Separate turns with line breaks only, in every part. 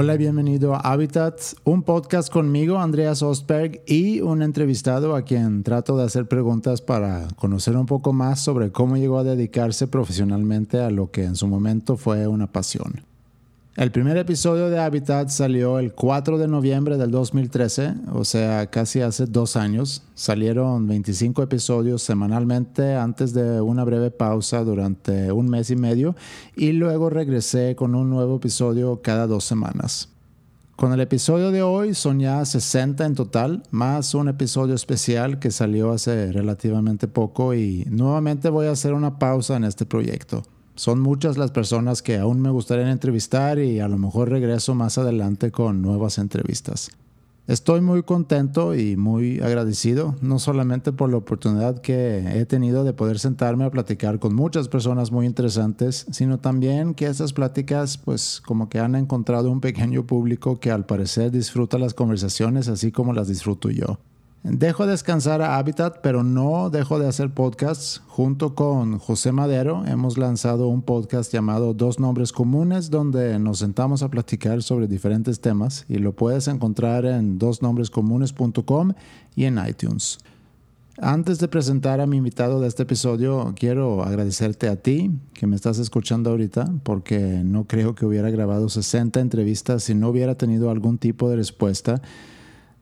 Hola y bienvenido a Habitat, un podcast conmigo, Andreas Ostberg, y un entrevistado a quien trato de hacer preguntas para conocer un poco más sobre cómo llegó a dedicarse profesionalmente a lo que en su momento fue una pasión. El primer episodio de Habitat salió el 4 de noviembre del 2013, o sea, casi hace dos años. Salieron 25 episodios semanalmente antes de una breve pausa durante un mes y medio y luego regresé con un nuevo episodio cada dos semanas. Con el episodio de hoy son ya 60 en total, más un episodio especial que salió hace relativamente poco y nuevamente voy a hacer una pausa en este proyecto. Son muchas las personas que aún me gustaría entrevistar y a lo mejor regreso más adelante con nuevas entrevistas. Estoy muy contento y muy agradecido, no solamente por la oportunidad que he tenido de poder sentarme a platicar con muchas personas muy interesantes, sino también que esas pláticas pues como que han encontrado un pequeño público que al parecer disfruta las conversaciones así como las disfruto yo. Dejo descansar a Habitat, pero no dejo de hacer podcasts. Junto con José Madero hemos lanzado un podcast llamado Dos Nombres Comunes, donde nos sentamos a platicar sobre diferentes temas y lo puedes encontrar en dosnombrescomunes.com y en iTunes. Antes de presentar a mi invitado de este episodio, quiero agradecerte a ti que me estás escuchando ahorita, porque no creo que hubiera grabado 60 entrevistas si no hubiera tenido algún tipo de respuesta.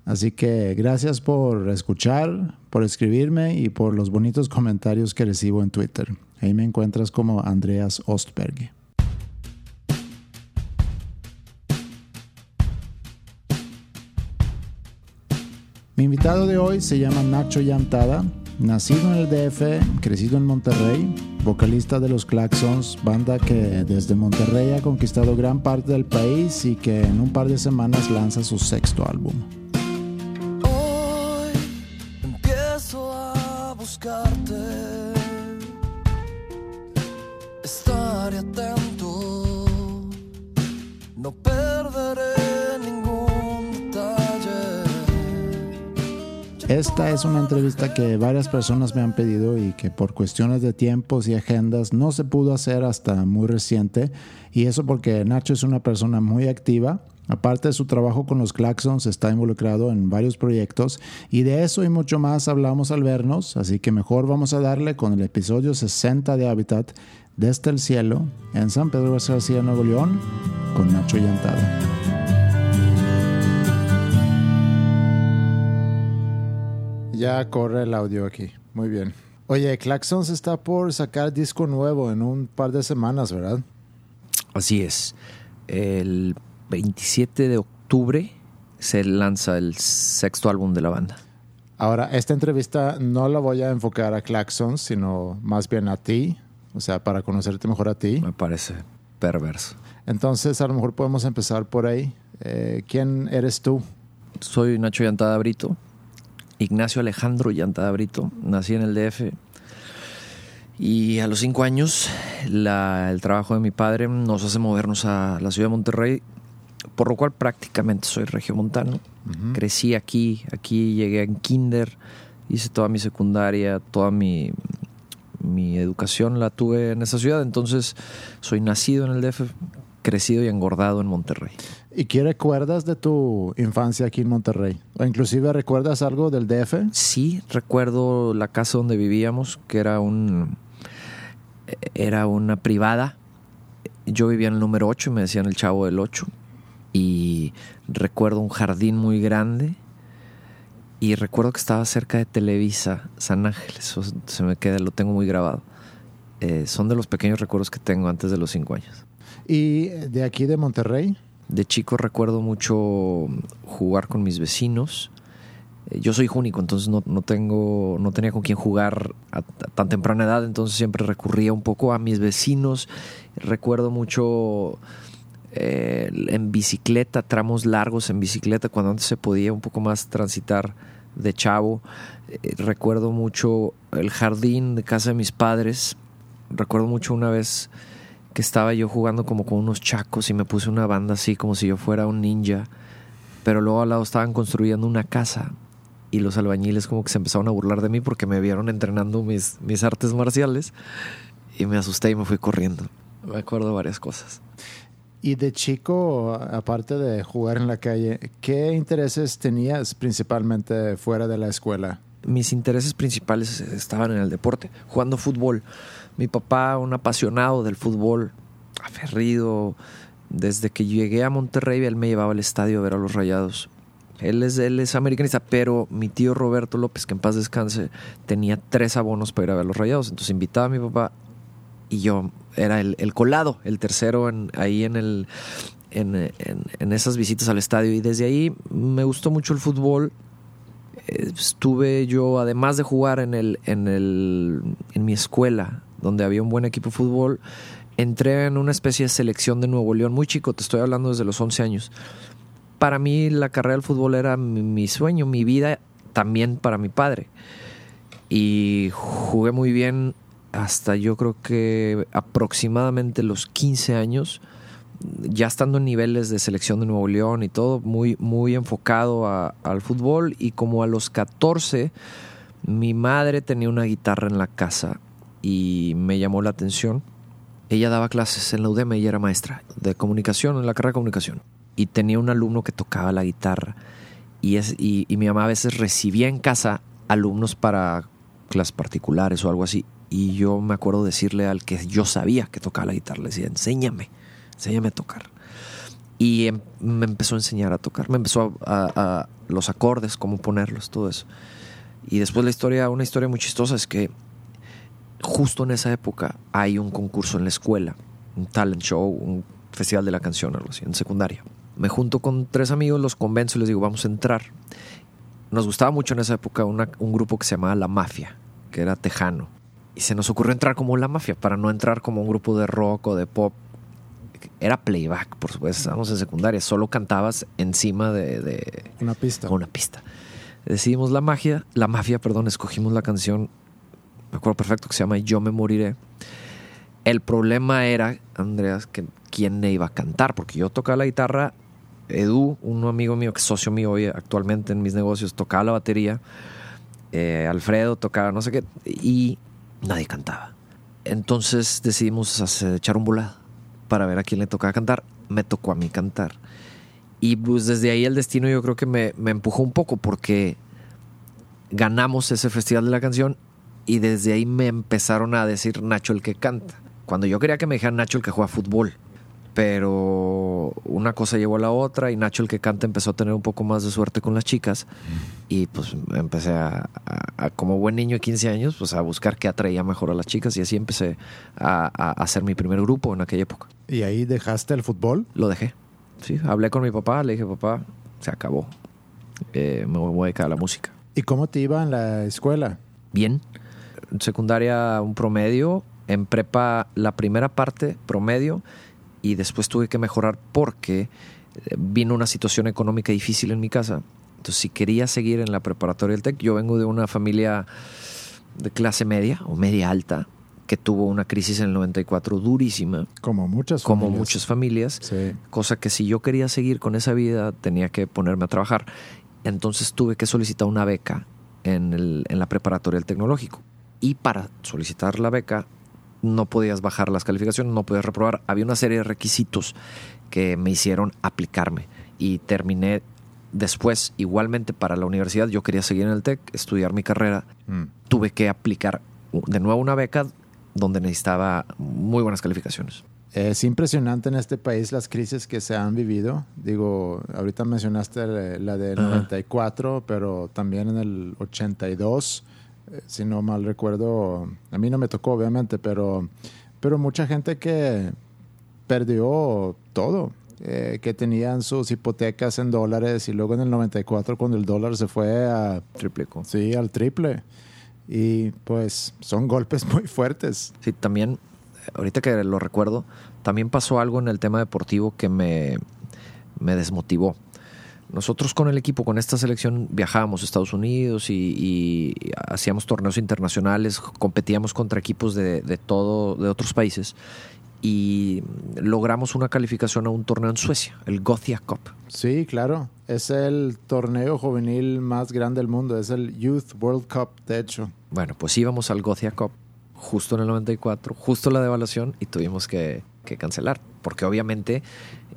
Así que gracias por escuchar, por escribirme y por los bonitos comentarios que recibo en Twitter. Ahí me encuentras como Andreas Ostberg. Mi invitado de hoy se llama Nacho Yantada, nacido en el DF, crecido en Monterrey, vocalista de los Claxons, banda que desde Monterrey ha conquistado gran parte del país y que en un par de semanas lanza su sexto álbum. Esta es una entrevista que varias personas me han pedido y que por cuestiones de tiempos y agendas no se pudo hacer hasta muy reciente. Y eso porque Nacho es una persona muy activa. Aparte de su trabajo con los Claxons, está involucrado en varios proyectos y de eso y mucho más hablamos al vernos, así que mejor vamos a darle con el episodio 60 de Habitat desde el cielo en San Pedro García, Nuevo León, con Nacho Llantada. Ya corre el audio aquí. Muy bien. Oye, Claxons está por sacar disco nuevo en un par de semanas, ¿verdad?
Así es. El 27 de octubre se lanza el sexto álbum de la banda.
Ahora, esta entrevista no la voy a enfocar a Claxons, sino más bien a ti, o sea, para conocerte mejor a ti.
Me parece perverso.
Entonces, a lo mejor podemos empezar por ahí. Eh, ¿Quién eres tú?
Soy Nacho Yantada Brito, Ignacio Alejandro Llantada Brito. Nací en el DF. Y a los cinco años, el trabajo de mi padre nos hace movernos a la ciudad de Monterrey, por lo cual prácticamente soy regiomontano. Crecí aquí, aquí llegué en kinder, hice toda mi secundaria, toda mi, mi educación la tuve en esa ciudad, entonces soy nacido en el DF, crecido y engordado en Monterrey.
¿Y qué recuerdas de tu infancia aquí en Monterrey? ¿O inclusive recuerdas algo del DF?
Sí, recuerdo la casa donde vivíamos, que era un era una privada. Yo vivía en el número 8 y me decían el chavo del 8. Y recuerdo un jardín muy grande. Y recuerdo que estaba cerca de Televisa, San Ángeles. se me queda, lo tengo muy grabado. Eh, son de los pequeños recuerdos que tengo antes de los cinco años.
¿Y de aquí de Monterrey?
De chico recuerdo mucho jugar con mis vecinos. Eh, yo soy único, entonces no, tengo, no tenía con quién jugar a, tan temprana edad, entonces siempre recurría un poco a mis vecinos. Recuerdo mucho eh, en bicicleta, tramos largos en bicicleta, cuando antes se podía un poco más transitar de chavo. Eh, recuerdo mucho el jardín de casa de mis padres. Recuerdo mucho una vez que estaba yo jugando como con unos chacos y me puse una banda así como si yo fuera un ninja. Pero luego al lado estaban construyendo una casa y los albañiles como que se empezaron a burlar de mí porque me vieron entrenando mis, mis artes marciales y me asusté y me fui corriendo. Me acuerdo varias cosas.
Y de chico, aparte de jugar en la calle, ¿qué intereses tenías principalmente fuera de la escuela?
Mis intereses principales estaban en el deporte, jugando fútbol. Mi papá, un apasionado del fútbol, aferrido. Desde que llegué a Monterrey, él me llevaba al estadio a ver a los rayados. Él es, él es americanista, pero mi tío Roberto López, que en paz descanse, tenía tres abonos para ir a ver a los rayados. Entonces invitaba a mi papá y yo era el, colado, el tercero en, ahí en, el, en, esas visitas al estadio. Y desde ahí me gustó mucho el fútbol. Estuve yo, además de jugar en, el, en, el, en mi escuela, donde había un buen equipo de fútbol, entré en una especie de selección de Nuevo León, muy chico, te estoy hablando desde los 11 años. Para mí la carrera del fútbol era mi, sueño, mi vida, también para mi padre. Y jugué muy bien hasta yo creo que aproximadamente los 15 años, ya estando en niveles de selección de Nuevo León y todo, muy, muy enfocado al fútbol. Y como a los 14, mi madre tenía una guitarra en la casa y me llamó la atención. Ella daba clases en la UDEM, ella era maestra de comunicación, en la carrera de comunicación. Y tenía un alumno que tocaba la guitarra. Y, es, y, mi mamá a veces recibía en casa alumnos para clases particulares o algo así. Y yo me acuerdo decirle al que yo sabía que tocaba la guitarra, le decía, enséñame, enséñame a tocar. Y em, me empezó a enseñar a tocar, me empezó a, a los acordes, cómo ponerlos, todo eso. Y después la historia, una historia muy chistosa es que justo en esa época hay un concurso en la escuela, un talent show, un festival de la canción, algo así, en secundaria. Me junto con tres amigos, los convenzo y les digo, vamos a entrar. Nos gustaba mucho en esa época un grupo que se llamaba La Mafia, que era tejano. Y se nos ocurrió entrar como La Mafia, para no entrar como un grupo de rock o de pop. Era playback, por supuesto, estábamos en secundaria, solo cantabas encima de,
una pista.
Una pista. Decidimos la magia, la mafia, perdón, escogimos la canción me acuerdo perfecto que se llama Yo me moriré. El problema era, Andreas, que quién iba a cantar, porque yo tocaba la guitarra, Edu, un amigo mío que socio mío hoy actualmente en mis negocios, tocaba la batería, eh, Alfredo tocaba no sé qué, y nadie cantaba. Entonces decidimos echar un volado para ver a quién le tocaba cantar. Me tocó a mí cantar. Y pues desde ahí el destino yo creo que me, me empujó un poco porque ganamos ese festival de la canción y desde ahí me empezaron a decir Nacho el que canta. Cuando yo quería que me dijeran Nacho el que juega fútbol. Pero una cosa llevó a la otra y Nacho el que canta empezó a tener un poco más de suerte con las chicas. Y pues empecé a, como buen niño de 15 años, pues a buscar qué atraía mejor a las chicas. Y así empecé a, hacer mi primer grupo en aquella época.
¿Y ahí dejaste el fútbol?
Lo dejé. Sí, hablé con mi papá, le dije, papá, se acabó. Eh, me voy a dedicar a la música.
¿Y cómo te iba en la escuela?
Bien secundaria un promedio, en prepa la primera parte promedio y después tuve que mejorar porque eh, vino una situación económica difícil en mi casa. Entonces, si quería seguir en la preparatoria del TEC, yo vengo de una familia de clase media o media alta que tuvo una crisis en el 94 durísima.
Como muchas
familias. Como muchas familias. Cosa que si yo quería seguir con esa vida, tenía que ponerme a trabajar. Entonces tuve que solicitar una beca en, el, en la preparatoria del tecnológico y para solicitar la beca no podías bajar las calificaciones, no podías reprobar. Había una serie de requisitos que me hicieron aplicarme y terminé después igualmente para la universidad. Yo quería seguir en el TEC, estudiar mi carrera. Mm. Tuve que aplicar de nuevo una beca donde necesitaba muy buenas calificaciones.
Es impresionante en este país las crisis que se han vivido. Digo, ahorita mencionaste la de 94, pero también en el 82 eh, si no mal recuerdo, a mí no me tocó obviamente, pero, pero mucha gente que perdió todo, eh, que tenían sus hipotecas en dólares y luego en el 94 cuando el dólar se fue a...
Triple.
Sí, al triple. Y pues son golpes muy fuertes.
Sí, también, ahorita que lo recuerdo, también pasó algo en el tema deportivo que me, me desmotivó. Nosotros con el equipo, con esta selección, viajábamos a Estados Unidos y, hacíamos torneos internacionales, competíamos contra equipos de, todo, de otros países y logramos una calificación a un torneo en Suecia, el Gothia Cup.
Sí, claro. Es el torneo juvenil más grande del mundo. Es el Youth World Cup, de hecho.
Bueno, pues íbamos al Gothia Cup justo en el 94, justo la devaluación y tuvimos que que cancelar, porque obviamente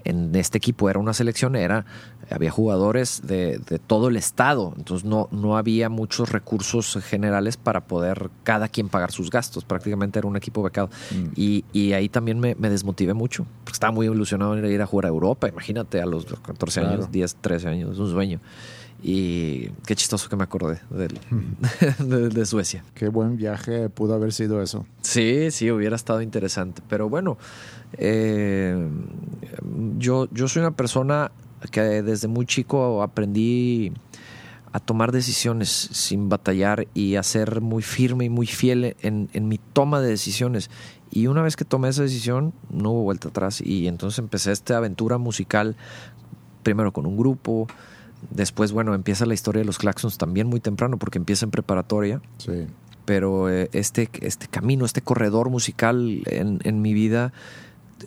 en este equipo era una selección, era, había jugadores de, de, todo el estado, entonces no, no había muchos recursos generales para poder cada quien pagar sus gastos, prácticamente era un equipo becado. Mm. Y, y, ahí también me, me, desmotivé mucho, porque estaba muy ilusionado en ir a jugar a Europa, imagínate a los 14 años, claro. 10, 13 años, es un sueño. Y qué chistoso que me acordé de, de, de, Suecia.
Qué buen viaje pudo haber sido eso.
Sí, sí, hubiera estado interesante. Pero bueno, eh, yo, yo soy una persona que desde muy chico aprendí a tomar decisiones sin batallar y a ser muy firme y muy fiel en, en mi toma de decisiones. Y una vez que tomé esa decisión, no hubo vuelta atrás. Y entonces empecé esta aventura musical, primero con un grupo, Después, bueno, empieza la historia de los Claxons también muy temprano porque empieza en preparatoria.
Sí.
Pero eh, este, este camino, este corredor musical en, en, mi vida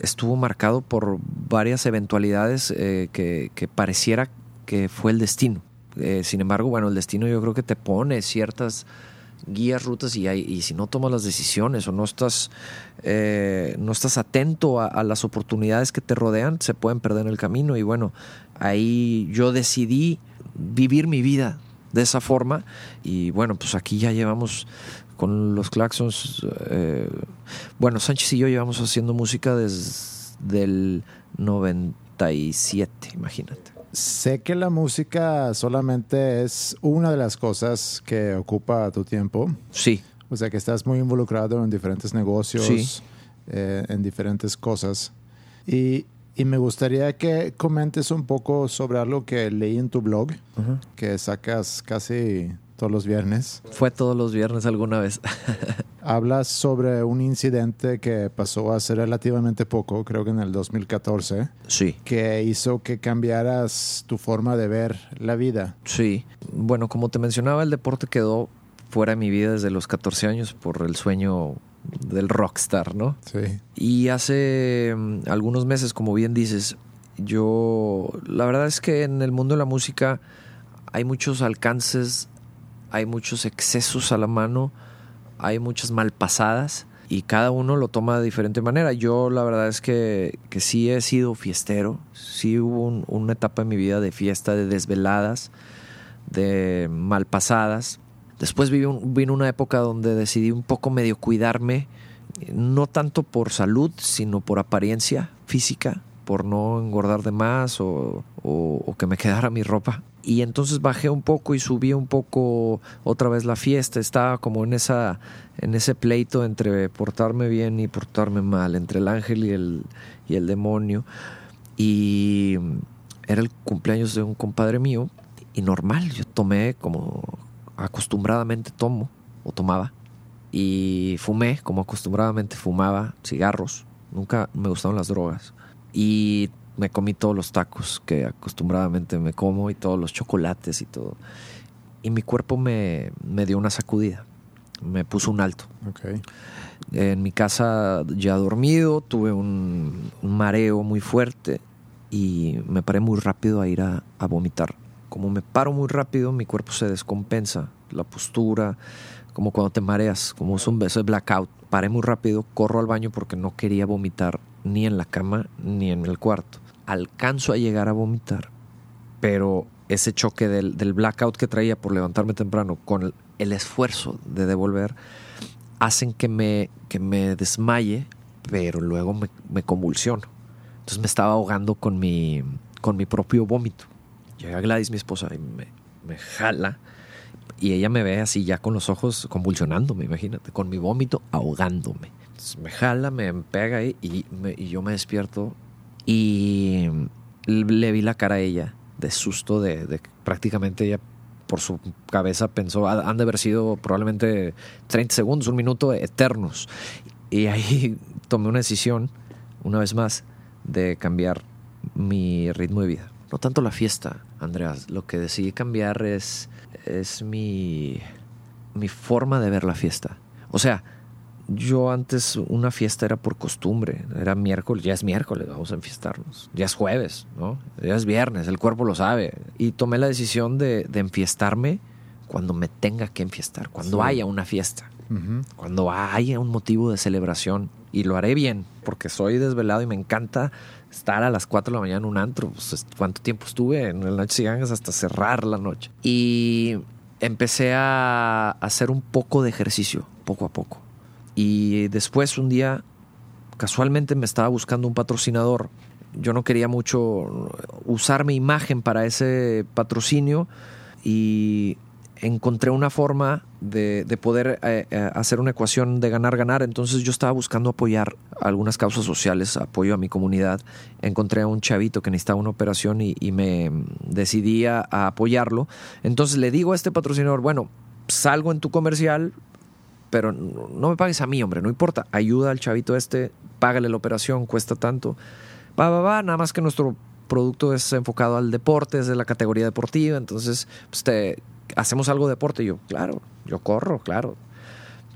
estuvo marcado por varias eventualidades eh, que, que, pareciera que fue el destino. Eh, sin embargo, bueno, el destino yo creo que te pone ciertas guías, rutas y, hay, y si no tomas las decisiones o no estás, eh, no estás atento a, a, las oportunidades que te rodean, se pueden perder en el camino. Y bueno, ahí yo decidí vivir mi vida de esa forma y bueno, pues aquí ya llevamos con los Claxons, eh, bueno, Sánchez y yo llevamos haciendo música desde el 97, imagínate.
Sé que la música solamente es una de las cosas que ocupa tu tiempo.
Sí.
O sea que estás muy involucrado en diferentes negocios,
sí.
eh, en diferentes cosas. Y, y, me gustaría que comentes un poco sobre algo que leí en tu blog, uh -huh. que sacas casi todos los viernes.
Fue todos los viernes alguna vez.
Hablas sobre un incidente que pasó hace relativamente poco, creo que en el 2014.
Sí.
Que hizo que cambiaras tu forma de ver la vida.
Sí. Bueno, como te mencionaba, el deporte quedó fuera de mi vida desde los 14 años por el sueño del rockstar, ¿no?
Sí.
Y hace um, algunos meses, como bien dices, yo, la verdad es que en el mundo de la música hay muchos alcances hay muchos excesos a la mano, hay muchas malpasadas y cada uno lo toma de diferente manera. Yo la verdad es que, que sí he sido fiestero, sí hubo un, una etapa en mi vida de fiesta, de desveladas, de malpasadas. Después un, vino una época donde decidí un poco medio cuidarme, no tanto por salud, sino por apariencia física, por no engordar de más o, o, o que me quedara mi ropa y entonces bajé un poco y subí un poco otra vez la fiesta. Estaba como en esa en ese pleito entre portarme bien y portarme mal, entre el ángel y el, y el demonio. Y era el cumpleaños de un compadre mío y normal, yo tomé como acostumbradamente tomo o tomaba y fumé como acostumbradamente fumaba cigarros. Nunca me gustaron las drogas. Y me comí todos los tacos que acostumbradamente me como y todos los chocolates y todo. Y mi cuerpo me, me dio una sacudida, me puso un alto.
Okay.
En mi casa ya dormido, tuve un, un, mareo muy fuerte y me paré muy rápido a ir a, a vomitar. Como me paro muy rápido, mi cuerpo se descompensa, la postura, como cuando te mareas, como es un beso de blackout. Paré muy rápido, corro al baño porque no quería vomitar ni en la cama ni en el cuarto alcanzo a llegar a vomitar, pero ese choque del, blackout que traía por levantarme temprano con el, esfuerzo de devolver hacen que me, desmaye, pero luego me, me, convulsiono. Entonces me estaba ahogando con mi propio vómito. Llega Gladys, mi esposa, y me, jala y ella me ve así ya con los ojos convulsionándome, imagínate, con mi vómito ahogándome. Me jala, me pega ahí y, me, yo me despierto y le vi la cara a ella de susto, de, de prácticamente ella por su cabeza pensó, han de haber sido probablemente 30 segundos, un minuto eternos. Y ahí tomé una decisión, una vez más, de cambiar mi ritmo de vida. No tanto la fiesta, Andreas, lo que decidí cambiar es, es mi, mi forma de ver la fiesta. O sea, yo antes una fiesta era por costumbre, era miércoles, ya es miércoles, vamos a enfiestarnos, ya es jueves, ¿no? Ya es viernes, el cuerpo lo sabe. Y tomé la decisión de, de enfiestarme cuando me tenga que enfiestar, cuando sí. haya una fiesta, uh -huh. cuando haya un motivo de celebración. y lo haré bien, porque soy desvelado y me encanta estar a las 4 de la mañana en un antro. Pues, ¿Cuánto tiempo estuve en el Noche Gangas hasta cerrar la noche? Y empecé a hacer un poco de ejercicio, poco a poco. Y después un día, casualmente me estaba buscando un patrocinador. Yo no quería mucho usar mi imagen para ese patrocinio y encontré una forma de, poder eh, eh, hacer una ecuación de ganar-ganar. Entonces yo estaba buscando apoyar algunas causas sociales, apoyo a mi comunidad. Encontré a un chavito que necesitaba una operación y, me decidí a, apoyarlo. Entonces le digo a este patrocinador, bueno, salgo en tu comercial, pero no me pagues a mí, hombre, no importa. Ayuda al chavito este, págale la operación, cuesta tanto. Va, va, va, nada más que nuestro producto es enfocado al deporte, es de la categoría deportiva, entonces pues te, hacemos algo de deporte. Y yo, claro, yo corro, claro.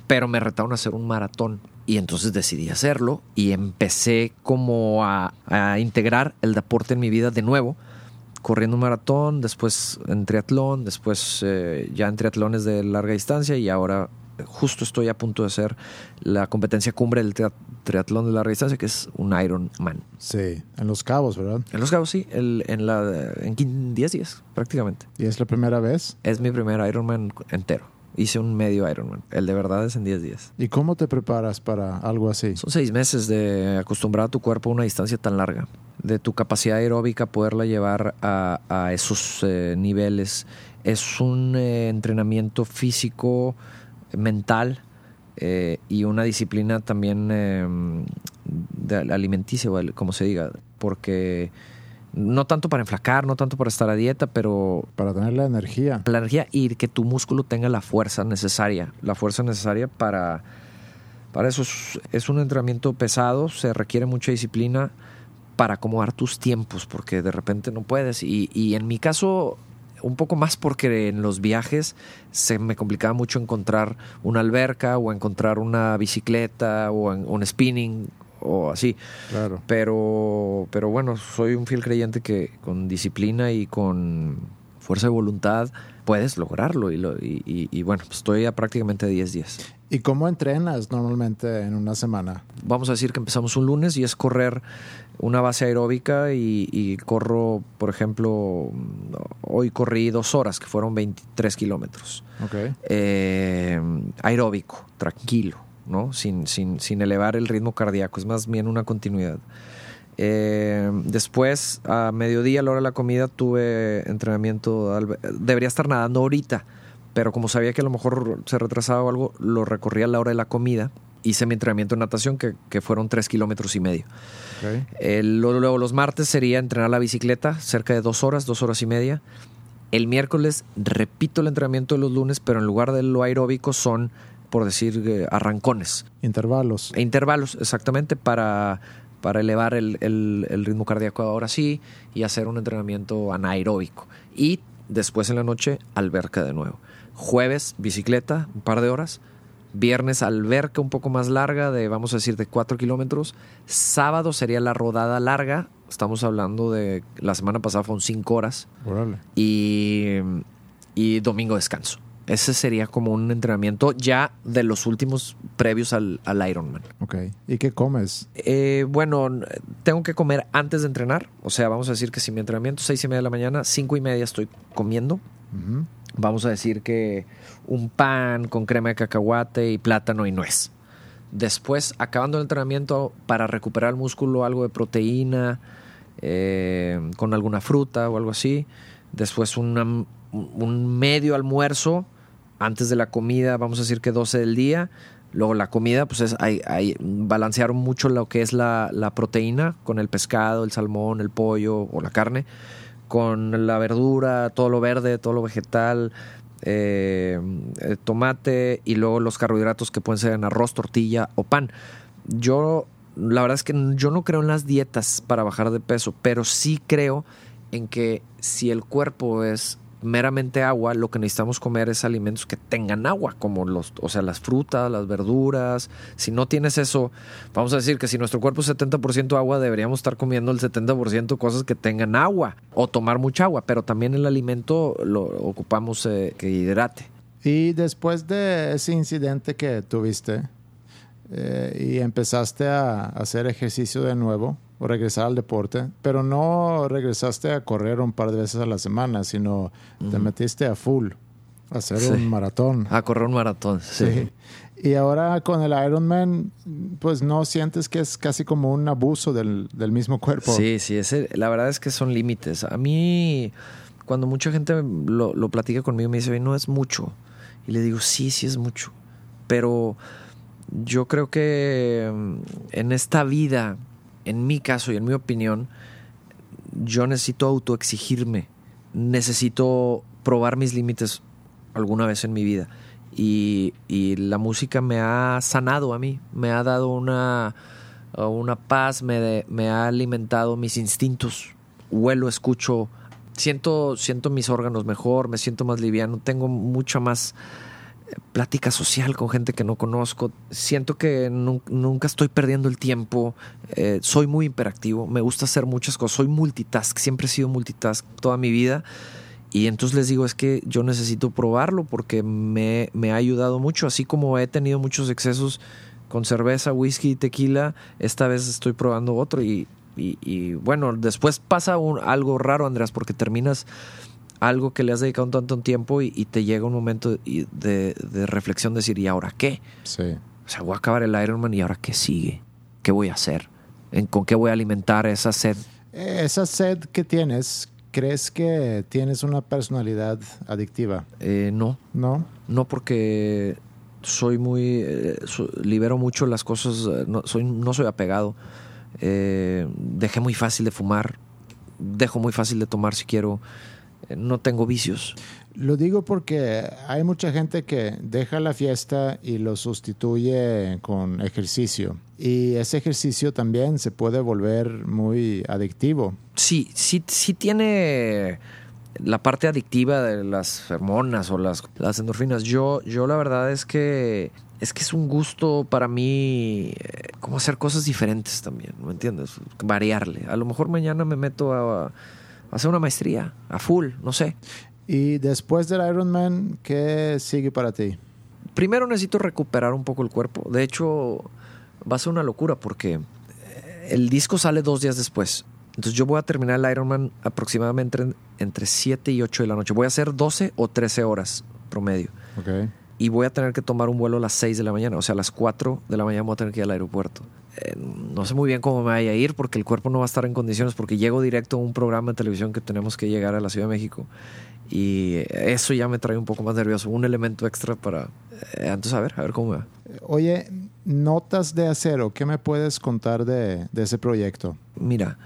Pero me retaron a hacer un maratón. Y entonces decidí hacerlo y empecé como a, integrar el deporte en mi vida de nuevo corriendo un maratón, después en triatlón, después eh, ya en triatlones de larga distancia y ahora justo estoy a punto de hacer la competencia cumbre del triatlón de larga distancia, que es un Ironman.
Sí, en Los Cabos, ¿verdad?
En Los Cabos, sí, en, la, en 10 días prácticamente.
¿Y es la primera vez?
Es mi primer Ironman entero. Hice un medio Ironman. El de verdad es en 10 días.
¿Y cómo te preparas para algo así?
Son seis meses de acostumbrar a tu cuerpo a una distancia tan larga. De tu capacidad aeróbica poderla llevar a, esos eh, niveles. Es un eh, entrenamiento físico mental eh, y una disciplina también em, alimenticia, como se diga, porque no tanto para enflacar, no tanto para estar a dieta, pero...
Para tener la energía.
La energía y que tu músculo tenga la fuerza necesaria, la fuerza necesaria para... Para eso es, un entrenamiento pesado, se requiere mucha disciplina para acomodar tus tiempos, porque de repente no puedes. Y, y en mi caso, un poco más porque en los viajes se me complicaba mucho encontrar una alberca o encontrar una bicicleta o un spinning o así.
Claro.
Pero, pero bueno, soy un fiel creyente que con disciplina y con fuerza de voluntad puedes lograrlo. Y, lo, y, bueno, pues estoy a prácticamente 10 días.
¿Y cómo entrenas normalmente en una semana?
Vamos a decir que empezamos un lunes y es correr una base aeróbica y, corro, por ejemplo, hoy corrí dos horas, que fueron 23 kilómetros.
Okay.
Eh, aeróbico, tranquilo, ¿no? Sin, sin, sin, elevar el ritmo cardíaco, es más bien una continuidad. Eh, después, a mediodía, a la hora de la comida, tuve entrenamiento. Debería estar nadando ahorita, pero como sabía que a lo mejor se retrasaba o algo, lo recorrí a la hora de la comida hice mi entrenamiento de natación, que, que fueron tres kilómetros y medio. luego los martes sería entrenar la bicicleta, cerca de dos horas, dos horas y media. El miércoles repito el entrenamiento de los lunes, pero en lugar de lo aeróbico son, por decir, eh, arrancones.
Intervalos.
E intervalos, exactamente, para, para elevar el, el, ritmo cardíaco ahora sí y hacer un entrenamiento anaeróbico. Y después en la noche, alberca de nuevo. Jueves, bicicleta, un par de horas Viernes alberca un poco más larga, de vamos a decir de 4 kilómetros. Sábado sería la rodada larga. Estamos hablando de la semana pasada fueron 5 horas. Y, y domingo descanso. Ese sería como un entrenamiento ya de los últimos previos al, al Ironman.
Ok. ¿Y qué comes?
Eh, bueno, tengo que comer antes de entrenar. O sea, vamos a decir que si mi entrenamiento es 6 y media de la mañana, 5 y media estoy comiendo. Vamos a decir que un pan con crema de cacahuate y plátano y nuez. Después, acabando el entrenamiento, para recuperar el músculo, algo de proteína, eh, con alguna fruta o algo así. Después, un medio almuerzo antes de la comida, vamos a decir que 12 del día. Luego la comida, pues es hay, hay, balancear mucho lo que es la, proteína con el pescado, el salmón, el pollo o la carne, con la verdura, todo lo verde, todo lo vegetal, eh, tomate y luego los carbohidratos que pueden ser en arroz, tortilla o pan. Yo, la verdad es que yo no creo en las dietas para bajar de peso, pero sí creo en que si el cuerpo es meramente agua, lo que necesitamos comer es alimentos que tengan agua, como los, o sea, las frutas, las verduras. Si no tienes eso, vamos a decir que si nuestro cuerpo es 70% agua, deberíamos estar comiendo el 70% cosas que tengan agua o tomar mucha agua, pero también el alimento lo ocupamos eh, que hidrate.
Y después de ese incidente que tuviste, eh, y empezaste a hacer ejercicio de nuevo o regresar al deporte, pero no regresaste a correr un par de veces a la semana, sino te metiste a full a hacer un maratón.
A correr un maratón, sí.
Y ahora con el Ironman, pues no sientes que es casi como un abuso del, del mismo cuerpo.
Sí, sí, ese, la verdad es que son límites. A mí, cuando mucha gente lo, lo platica conmigo, me dice, no es mucho. Y le digo, sí, sí es mucho. Pero yo creo que mm, en esta vida, en mi caso y en mi opinión, yo necesito autoexigirme. Necesito probar mis límites alguna vez en mi vida. Y, la música me ha sanado a mí, me ha dado una, una paz, me, me ha alimentado mis instintos. Huelo, escucho, siento, siento mis órganos mejor, me siento más liviano, tengo mucha más plática social con gente que no conozco. Siento que nunca estoy perdiendo el tiempo. Eh, soy muy hiperactivo. Me gusta hacer muchas cosas. Soy multitask. Siempre he sido multitask toda mi vida. Y entonces les digo, es que yo necesito probarlo porque me, ha ayudado mucho. Así como he tenido muchos excesos con cerveza, whisky y tequila, esta vez estoy probando otro. Y, bueno, después pasa algo raro, Andreas, porque terminas algo que le has dedicado tanto tiempo y, te llega un momento de, reflexión, decir, ¿y ahora qué?
Sí.
O sea, voy a acabar el Ironman y ahora qué sigue? ¿Qué voy a hacer? ¿Con qué voy a alimentar esa sed?
Esa sed que tienes, ¿crees que tienes una personalidad adictiva?
Eh, no.
¿No?
No, porque soy muy... Eh, libero mucho las cosas, eh, no soy, no soy apegado. dejé muy fácil de fumar, dejo muy fácil de tomar si quiero no tengo vicios.
Lo digo porque hay mucha gente que deja la fiesta y lo sustituye con ejercicio. Y ese ejercicio también se puede volver muy adictivo.
Sí, sí, sí tiene la parte adictiva de las hormonas o las, las endorfinas. Yo, yo la verdad es que es que es un gusto para mí eh, como hacer cosas diferentes también, ¿me entiendes? Variarle. A lo mejor mañana me meto a hacer una maestría a full, no sé.
Y después del Ironman, ¿qué sigue para ti?
Primero necesito recuperar un poco el cuerpo. De hecho, va a ser una locura porque eh, el disco sale dos días después. Entonces yo voy a terminar el Ironman aproximadamente entre 7 y 8 de la noche. Voy a hacer 12 o 13 horas promedio.
Okay.
Y voy a tener que tomar un vuelo a las 6 de la mañana. O sea, a las 4 de la mañana voy a tener que ir al aeropuerto. Eh, no sé muy bien cómo me vaya a ir porque el cuerpo no va a estar en condiciones porque llego directo a un programa de televisión que tenemos que llegar a la Ciudad de México y eso ya me trae un poco más nervioso, un elemento extra para eh, entonces a ver, a ver cómo va.
Oye, notas de acero, ¿qué me puedes contar de, ese proyecto?
Mira,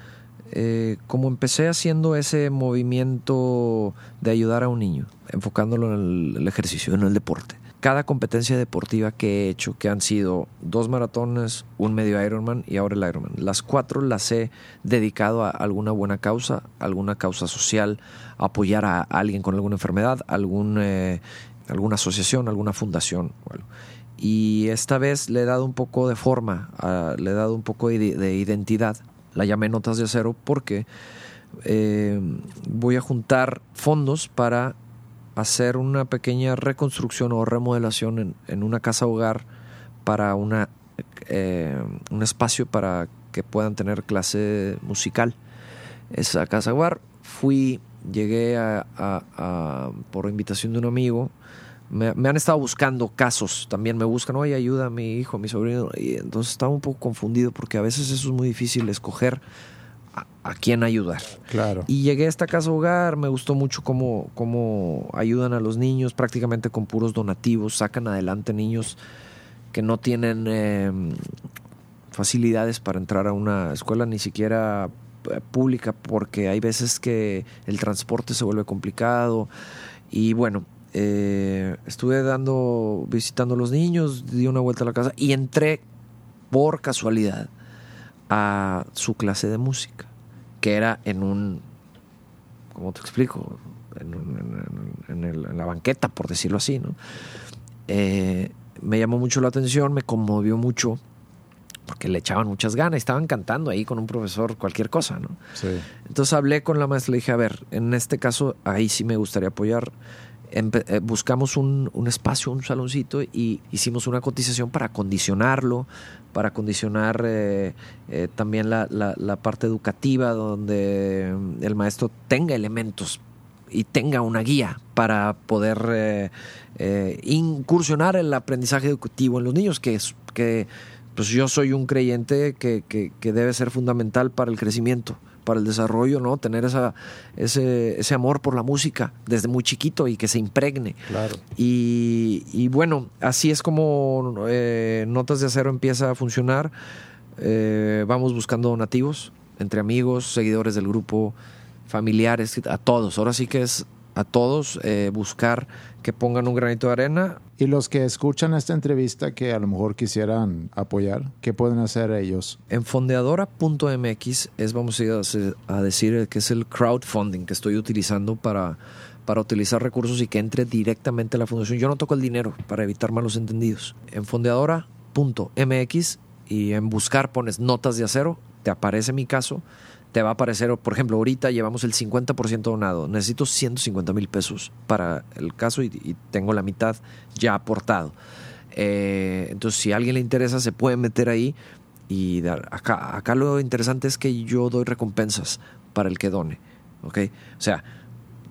eh, como empecé haciendo ese movimiento de ayudar a un niño, enfocándolo en el ejercicio, en el deporte cada competencia deportiva que he hecho, que han sido dos maratones, un medio Ironman y ahora el Ironman. Las cuatro las he dedicado a alguna buena causa, alguna causa social, apoyar a alguien con alguna enfermedad, algún, eh, alguna asociación, alguna fundación. Y esta vez le he dado un poco de forma, le he dado un poco de, identidad. La llamé Notas de Acero porque eh, voy a juntar fondos para hacer una pequeña reconstrucción o remodelación en, una casa hogar para una, eh, un espacio para que puedan tener clase musical. Esa casa hogar fui, llegué por invitación de un amigo. Me, han estado buscando casos, también me buscan, oye, ayuda a mi hijo, a mi sobrino. Y entonces estaba un poco confundido porque a veces eso es muy difícil escoger a, quién ayudar.
Claro.
Y llegué a esta casa hogar, me gustó mucho cómo, cómo ayudan a los niños, prácticamente con puros donativos, sacan adelante niños que no tienen em, facilidades para entrar a una escuela ni siquiera eh, pública porque hay veces que el transporte se vuelve complicado y bueno eh, estuve dando visitando a los niños di una vuelta a la casa y entré por casualidad a su clase de música, que era en un, ¿cómo te explico? En, la banqueta, por decirlo así, ¿no? Eh, me llamó mucho la atención, me conmovió mucho, porque le echaban muchas ganas, estaban cantando ahí con un profesor cualquier cosa, ¿no?
Sí.
Entonces hablé con la maestra, le dije, a ver, en este caso, ahí sí me gustaría apoyar. Eh, buscamos un, espacio, un saloncito y hicimos una cotización para acondicionarlo, para acondicionar eh, eh, también la, la, parte educativa donde el maestro tenga elementos y tenga una guía para poder incursionar el aprendizaje educativo en los niños, que, es, que pues yo soy un creyente que, que debe ser fundamental para el crecimiento para el desarrollo, ¿no? Tener esa, ese, ese amor por la música desde muy chiquito y que se impregne.
Claro.
Y, bueno, así es como eh, Notas de Acero empieza a funcionar. Eh, vamos buscando donativos entre amigos, seguidores del grupo, familiares, a todos. Ahora sí que es a todos eh, buscar que pongan un granito de arena.
Y los que escuchan esta entrevista que a lo mejor quisieran apoyar, ¿qué pueden hacer ellos?
En fondeadora.mx es, vamos a decir, que es el crowdfunding que estoy utilizando para, para utilizar recursos y que entre directamente a la fundación. Yo no toco el dinero para evitar malos entendidos. En fondeadora.mx y en buscar pones notas de acero, te aparece mi caso te va a aparecer, por ejemplo, ahorita llevamos el 50% donado, necesito 150 mil pesos para el caso y, tengo la mitad ya aportado. Eh, entonces, si a alguien le interesa, se puede meter ahí y dar. Acá, acá lo interesante es que yo doy recompensas para el que done. ¿ok? O sea,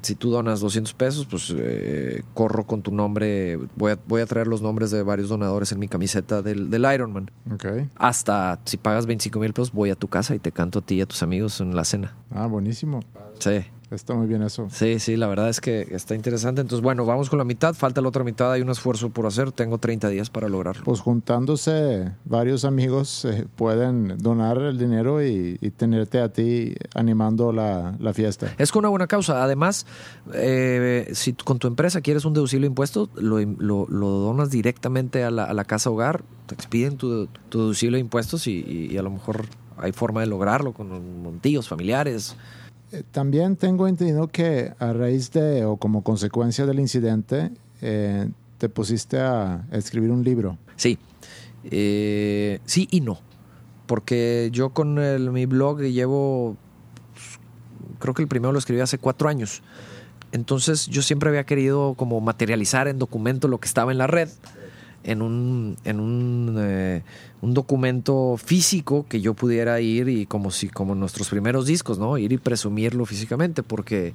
si tú donas 200 pesos, pues eh, corro con tu nombre. Voy a, voy a traer los nombres de varios donadores en mi camiseta del, del Ironman.
Okay.
Hasta si pagas 25 mil pesos, voy a tu casa y te canto a ti y a tus amigos en la cena.
Ah, buenísimo.
Sí.
Está muy bien eso.
Sí, sí, la verdad es que está interesante. Entonces, bueno, vamos con la mitad. Falta la otra mitad. Hay un esfuerzo por hacer. Tengo 30 días para lograrlo.
Pues juntándose varios amigos eh, pueden donar el dinero y, tenerte a ti animando la, fiesta.
Es con una buena causa. Además, eh, si con tu empresa quieres un deducible de impuestos, lo, donas directamente a la, casa hogar. Te expiden tu, deducible de impuestos y, a lo mejor hay forma de lograrlo con montillos familiares.
Eh, también tengo entendido que a raíz de o como consecuencia del incidente eh, te pusiste a escribir un libro.
Sí, eh, sí y no, porque yo con mi blog llevo, creo que el primero lo escribí hace cuatro años. Entonces yo siempre había querido como materializar en documento lo que estaba en la red en un, en un, eh, un, documento físico que yo pudiera ir y como si como nuestros primeros discos, ¿no? Ir y presumirlo físicamente porque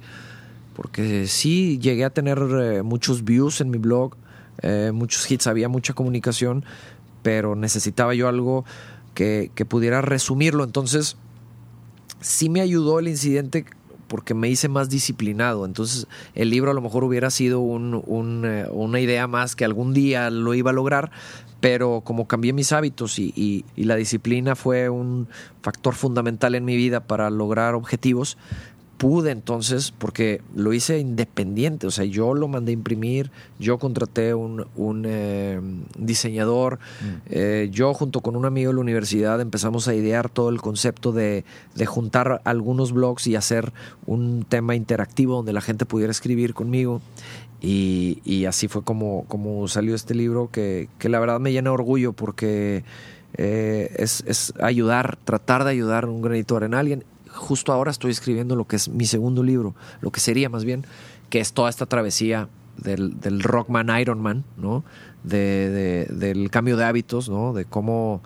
porque sí llegué a tener eh, muchos views en mi blog, eh, muchos hits, había mucha comunicación, pero necesitaba yo algo que, que pudiera resumirlo. Entonces, sí me ayudó el incidente porque me hice más disciplinado. Entonces el libro a lo mejor hubiera sido eh, una idea más que algún día lo iba a lograr, pero como cambié mis hábitos y, la disciplina fue un factor fundamental en mi vida para lograr objetivos, pude entonces, porque lo hice independiente, o sea, yo lo mandé a imprimir, yo contraté un, un eh, diseñador, mm. eh, yo junto con un amigo de la universidad empezamos a idear todo el concepto de, de, juntar algunos blogs y hacer un tema interactivo donde la gente pudiera escribir conmigo. Y, y así fue como, como salió este libro que, que la verdad me llena de orgullo porque... Eh, es, es, ayudar, tratar de ayudar un granito de arena a alguien justo ahora estoy escribiendo lo que es mi segundo libro, lo que sería más bien, que es toda esta travesía del, del Rockman Ironman, ¿no? De, del cambio de hábitos, ¿no? De cómo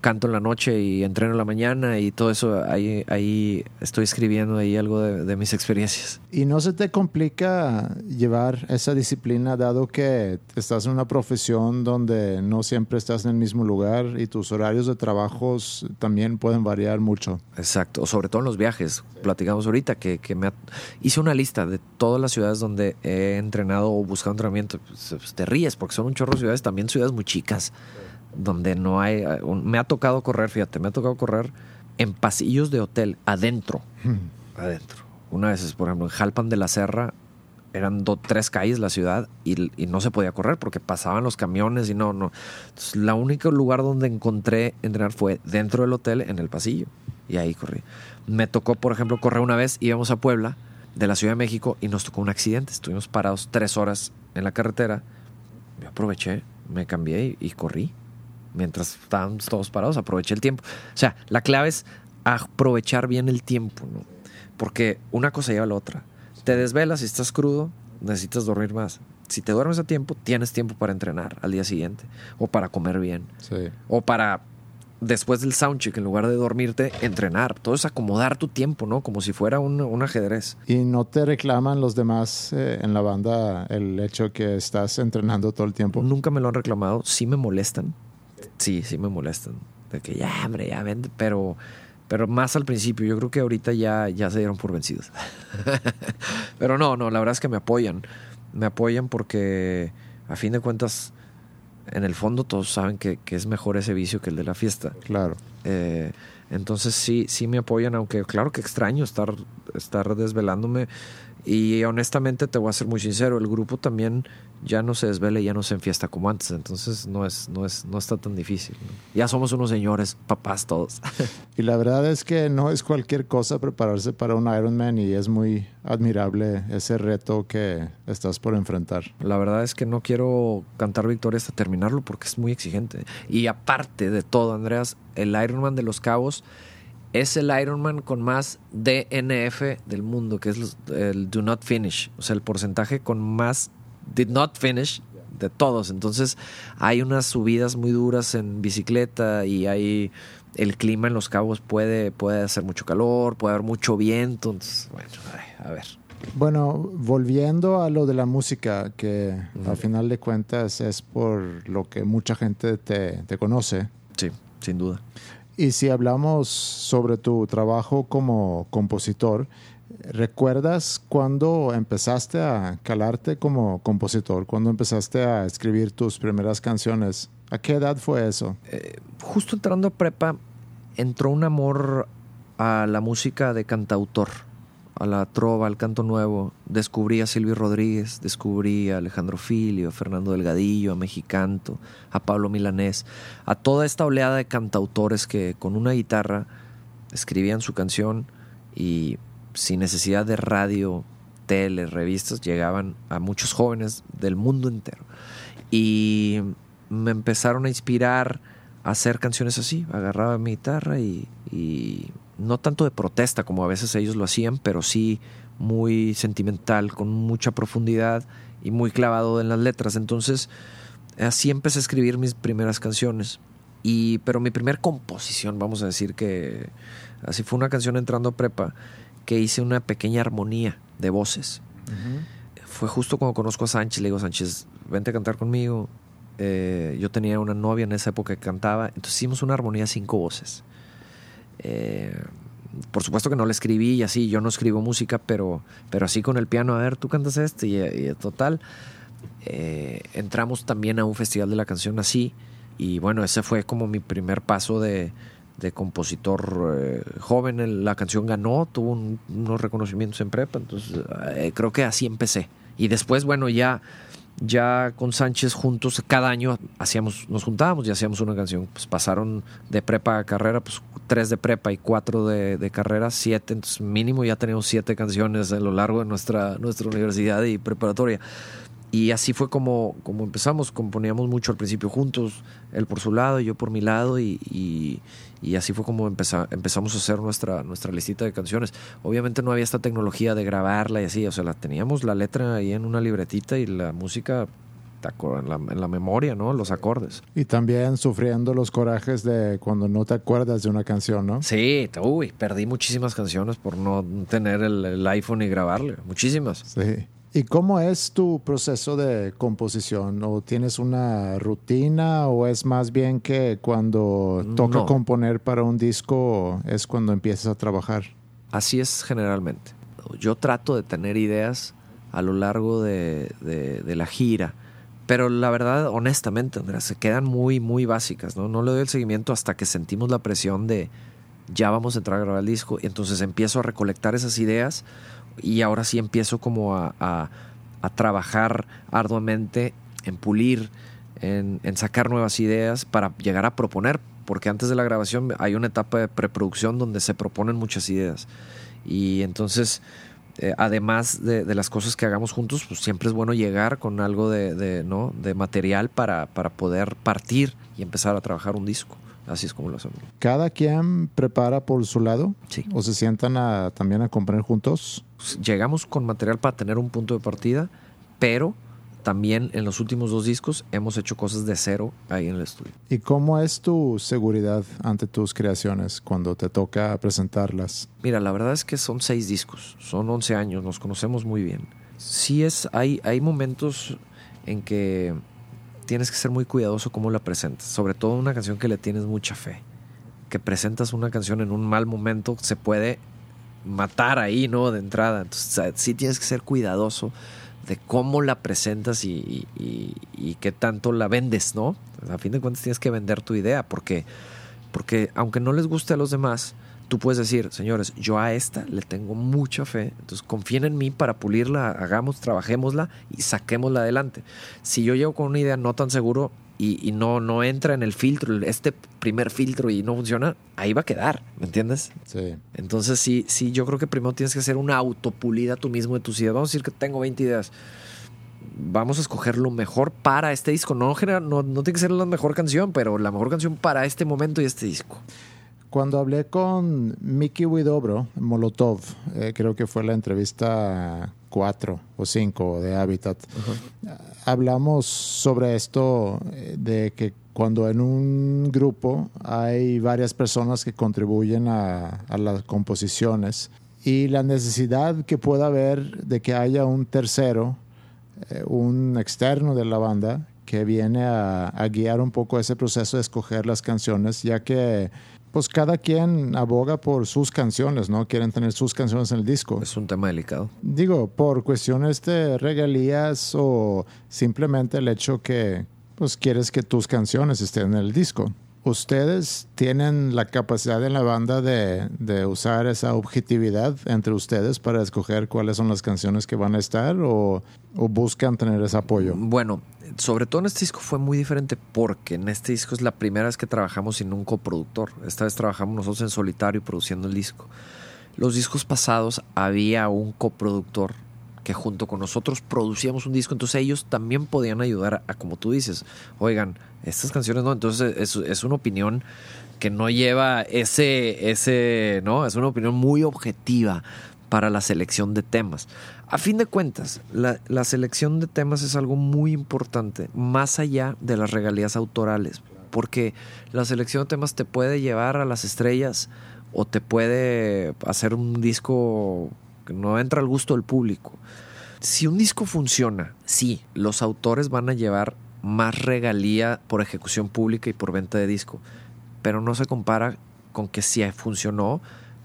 canto en la noche y entreno en la mañana y todo eso, ahí, ahí estoy escribiendo ahí algo de, mis experiencias.
¿Y no se te complica llevar esa disciplina dado que estás en una profesión donde no siempre estás en el mismo lugar y tus horarios de trabajo también pueden variar mucho?
Exacto, sobre todo en los viajes. Platicamos ahorita que, que me hice una lista de todas las ciudades donde he entrenado o buscado entrenamiento. Pues, pues, te ríes porque son un chorro de ciudades, también ciudades muy chicas donde no hay... Me ha tocado correr, fíjate, me ha tocado correr en pasillos de hotel, adentro. Hmm. Adentro. Una vez, por ejemplo, en Jalpan de la Serra, eran tres calles la ciudad y, no se podía correr porque pasaban los camiones y no, no. Entonces, la único lugar donde encontré entrenar fue dentro del hotel, en el pasillo. Y ahí corrí. Me tocó, por ejemplo, correr una vez, íbamos a Puebla, de la Ciudad de México, y nos tocó un accidente. Estuvimos parados tres horas en la carretera. Me aproveché, me cambié y corrí mientras estábamos todos parados, aproveché el tiempo. O sea, la clave es aprovechar bien el tiempo, ¿no? Porque una cosa lleva a la otra. Te desvelas y estás crudo, necesitas dormir más. Si te duermes a tiempo, tienes tiempo para entrenar al día siguiente, o para comer bien,
Sí.
o para después del soundcheck, en lugar de dormirte, entrenar. Todo es acomodar tu tiempo, ¿no? Como si fuera un, un ajedrez.
¿Y no te reclaman los demás eh, en la banda el hecho que estás entrenando todo el tiempo?
Nunca me lo han reclamado, sí me molestan. Sí, sí me molestan. De que ya, hombre, ya vende, pero, pero más al principio. Yo creo que ahorita ya, ya se dieron por vencidos. pero no, no, la verdad es que me apoyan. Me apoyan porque a fin de cuentas, en el fondo todos saben que, que es mejor ese vicio que el de la fiesta.
Claro.
Eh, entonces sí, sí me apoyan, aunque claro que extraño estar, estar desvelándome. Y honestamente te voy a ser muy sincero, el grupo también ya no se desvela y ya no se enfiesta como antes. Entonces no es, no es, no está tan difícil. ¿no? Ya somos unos señores, papás todos.
Y la verdad es que no es cualquier cosa prepararse para un Ironman y es muy admirable ese reto que estás por enfrentar.
La verdad es que no quiero cantar victoria hasta terminarlo porque es muy exigente. Y aparte de todo, Andreas, el Ironman de los Cabos es el Ironman con más DNF del mundo, que es los- el Do Not Finish. O sea, el porcentaje con más Did Not Finish de todos. Entonces, hay unas subidas muy duras en bicicleta y hay. El clima en los cabos puede, puede hacer mucho calor, puede haber mucho viento. Entonces, bueno, a ver.
Bueno, volviendo a lo de la música, que al final de cuentas es por lo que mucha gente te, te conoce.
Sí, sin duda.
Y si hablamos sobre tu trabajo como compositor, ¿recuerdas cuando empezaste a calarte como compositor? ¿Cuándo empezaste a escribir tus primeras canciones? ¿A qué edad fue eso?
justo entrando a prepa, entró un amor a la música de cantautor, a la trova, al canto nuevo. Descubrí a Silvio Rodríguez, descubrí a Alejandro Filio, a Fernando Delgadillo, a Mexicanto, a Pablo Milanés, a toda esta oleada de cantautores que con una guitarra escribían su canción y sin necesidad de radio, tele, revistas, llegaban a muchos jóvenes del mundo entero. Y me empezaron a inspirar a hacer canciones así. Agarraba mi guitarra y, y no tanto de protesta como a veces ellos lo hacían, pero sí muy sentimental, con mucha profundidad y muy clavado en las letras. Entonces, así empecé a escribir mis primeras canciones. Y, pero mi primer composición, vamos a decir que así fue una canción entrando a prepa, que hice una pequeña armonía de voces. Fue justo cuando conozco a Sánchez, le digo, Sánchez, vente a cantar conmigo. Eh, yo tenía una novia en esa época que cantaba, entonces hicimos una armonía cinco voces. Eh, por supuesto que no la escribí y así, yo no escribo música, pero, pero así con el piano, a ver, tú cantas este y, y total. eh, entramos también a un festival de la canción así y bueno, ese fue como mi primer paso de, de compositor eh, joven. La canción ganó, tuvo un- unos reconocimientos en prepa, entonces eh, creo que así empecé. Y después, bueno, ya, ya con Sánchez juntos, cada año hacíamos, nos juntábamos y hacíamos una canción. Pues pasaron de prepa a carrera, pues tres de prepa y cuatro de, de carrera, siete, entonces mínimo ya tenemos siete canciones a lo largo de nuestra, nuestra universidad y preparatoria. Y así fue como, como empezamos, componíamos mucho al principio juntos, él por su lado y yo por mi lado, y, y- y así fue como empeza- empezamos a hacer nuestra, nuestra listita de canciones. Obviamente no había esta tecnología de grabarla y así, o sea, la teníamos la letra ahí en una libretita y la música la, en la memoria, ¿no? Los acordes.
Y también sufriendo los corajes de cuando no te acuerdas de una canción, ¿no?
Sí, uy, perdí muchísimas canciones por no tener el, el iPhone y grabarle, muchísimas.
Sí. ¿Y cómo es tu proceso de composición? ¿O tienes una rutina o es más bien que cuando toca
No.
componer para un disco es cuando empiezas a trabajar?
Así es generalmente. Yo trato de tener ideas a lo largo de, de- de la gira, pero la verdad, honestamente, Andrea, se quedan muy, muy básicas. ¿no? no le doy el seguimiento hasta que sentimos la presión de ya vamos a entrar a grabar el disco, y entonces empiezo a recolectar esas ideas y ahora sí empiezo como a, a- trabajar arduamente en pulir, en, en sacar nuevas ideas para llegar a proponer, porque antes de la grabación hay una etapa de preproducción donde se proponen muchas ideas. Y entonces, eh, además de, de las cosas que hagamos juntos, pues siempre es bueno llegar con algo de, de, ¿no? de material para, para poder partir y empezar a trabajar un disco. Así es como lo hacemos.
¿Cada quien prepara por su lado?
Sí.
¿O se sientan a, también a componer juntos?
llegamos con material para tener un punto de partida, pero también en los últimos dos discos hemos hecho cosas de cero ahí en el estudio.
¿Y cómo es tu seguridad ante tus creaciones cuando te toca presentarlas?
Mira, la verdad es que son seis discos, son 11 años, nos conocemos muy bien. Sí es, hay, hay momentos en que tienes que ser muy cuidadoso cómo la presentas, sobre todo una canción que le tienes mucha fe. Que presentas una canción en un mal momento, se puede matar ahí, ¿no? De entrada. Entonces, sí tienes que ser cuidadoso de cómo la presentas y, y, qué tanto la vendes, ¿no? A fin de cuentas tienes que vender tu idea, porque, porque aunque no les guste a los demás, tú puedes decir, señores, yo a esta le tengo mucha fe, entonces confíen en mí para pulirla, hagamos, trabajémosla y saquémosla adelante. Si yo llego con una idea no tan seguro, y, no, no entra en el filtro, este primer filtro y no funciona, ahí va a quedar, ¿me entiendes?
Sí.
Entonces sí, sí, yo creo que primero tienes que hacer una autopulida tú mismo de tus ideas. Vamos a decir que tengo 20 ideas. Vamos a escoger lo mejor para este disco. No, no, no tiene que ser la mejor canción, pero la mejor canción para este momento y este disco.
Cuando hablé con Mickey Widobro, Molotov, eh, creo que fue la entrevista 4 o 5 de Habitat, hablamos sobre esto eh, de que cuando en un grupo hay varias personas que contribuyen a, las composiciones y la necesidad que pueda haber de que haya un tercero, eh, un externo de la banda, que viene a, a, guiar un poco ese proceso de escoger las canciones, ya que pues cada quien aboga por sus canciones, ¿no? Quieren tener sus canciones en el disco.
Es un tema delicado.
Digo, por cuestiones de regalías o simplemente el hecho que pues quieres que tus canciones estén en el disco. ¿Ustedes tienen la capacidad en la banda de, de, usar esa objetividad entre ustedes para escoger cuáles son las canciones que van a estar o, o buscan tener ese apoyo?
Bueno, sobre todo en este disco fue muy diferente porque en este disco es la primera vez que trabajamos sin un coproductor. Esta vez trabajamos nosotros en solitario produciendo el disco. Los discos pasados había un coproductor que junto con nosotros producíamos un disco, entonces ellos también podían ayudar a, como tú dices, oigan, estas canciones no, entonces es, es una opinión que no lleva ese, ese, no, es una opinión muy objetiva para la selección de temas. A fin de cuentas, la, selección de temas es algo muy importante, más allá de las regalías autorales, porque la selección de temas te puede llevar a las estrellas o te puede hacer un disco que no entra al gusto del público. Si un disco funciona, sí, los autores van a llevar más regalía por ejecución pública y por venta de disco, pero no se compara con que si funcionó,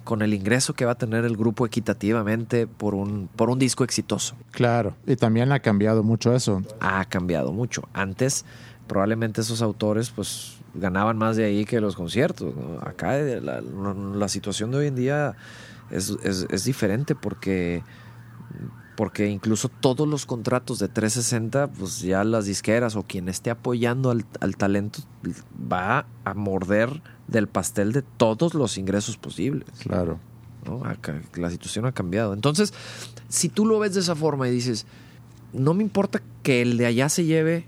con el ingreso que va a tener el grupo equitativamente por un, por un disco exitoso.
Claro, y también ha cambiado mucho eso.
Ha cambiado mucho. Antes probablemente esos autores pues ganaban más de ahí que los conciertos. Acá la, la, situación de hoy en día es, es, es diferente porque porque incluso todos los contratos de 360, pues ya las disqueras o quien esté apoyando al, al, talento va a morder del pastel de todos los ingresos posibles.
Claro.
¿no? La situación ha cambiado. Entonces, si tú lo ves de esa forma y dices, no me importa que el de allá se lleve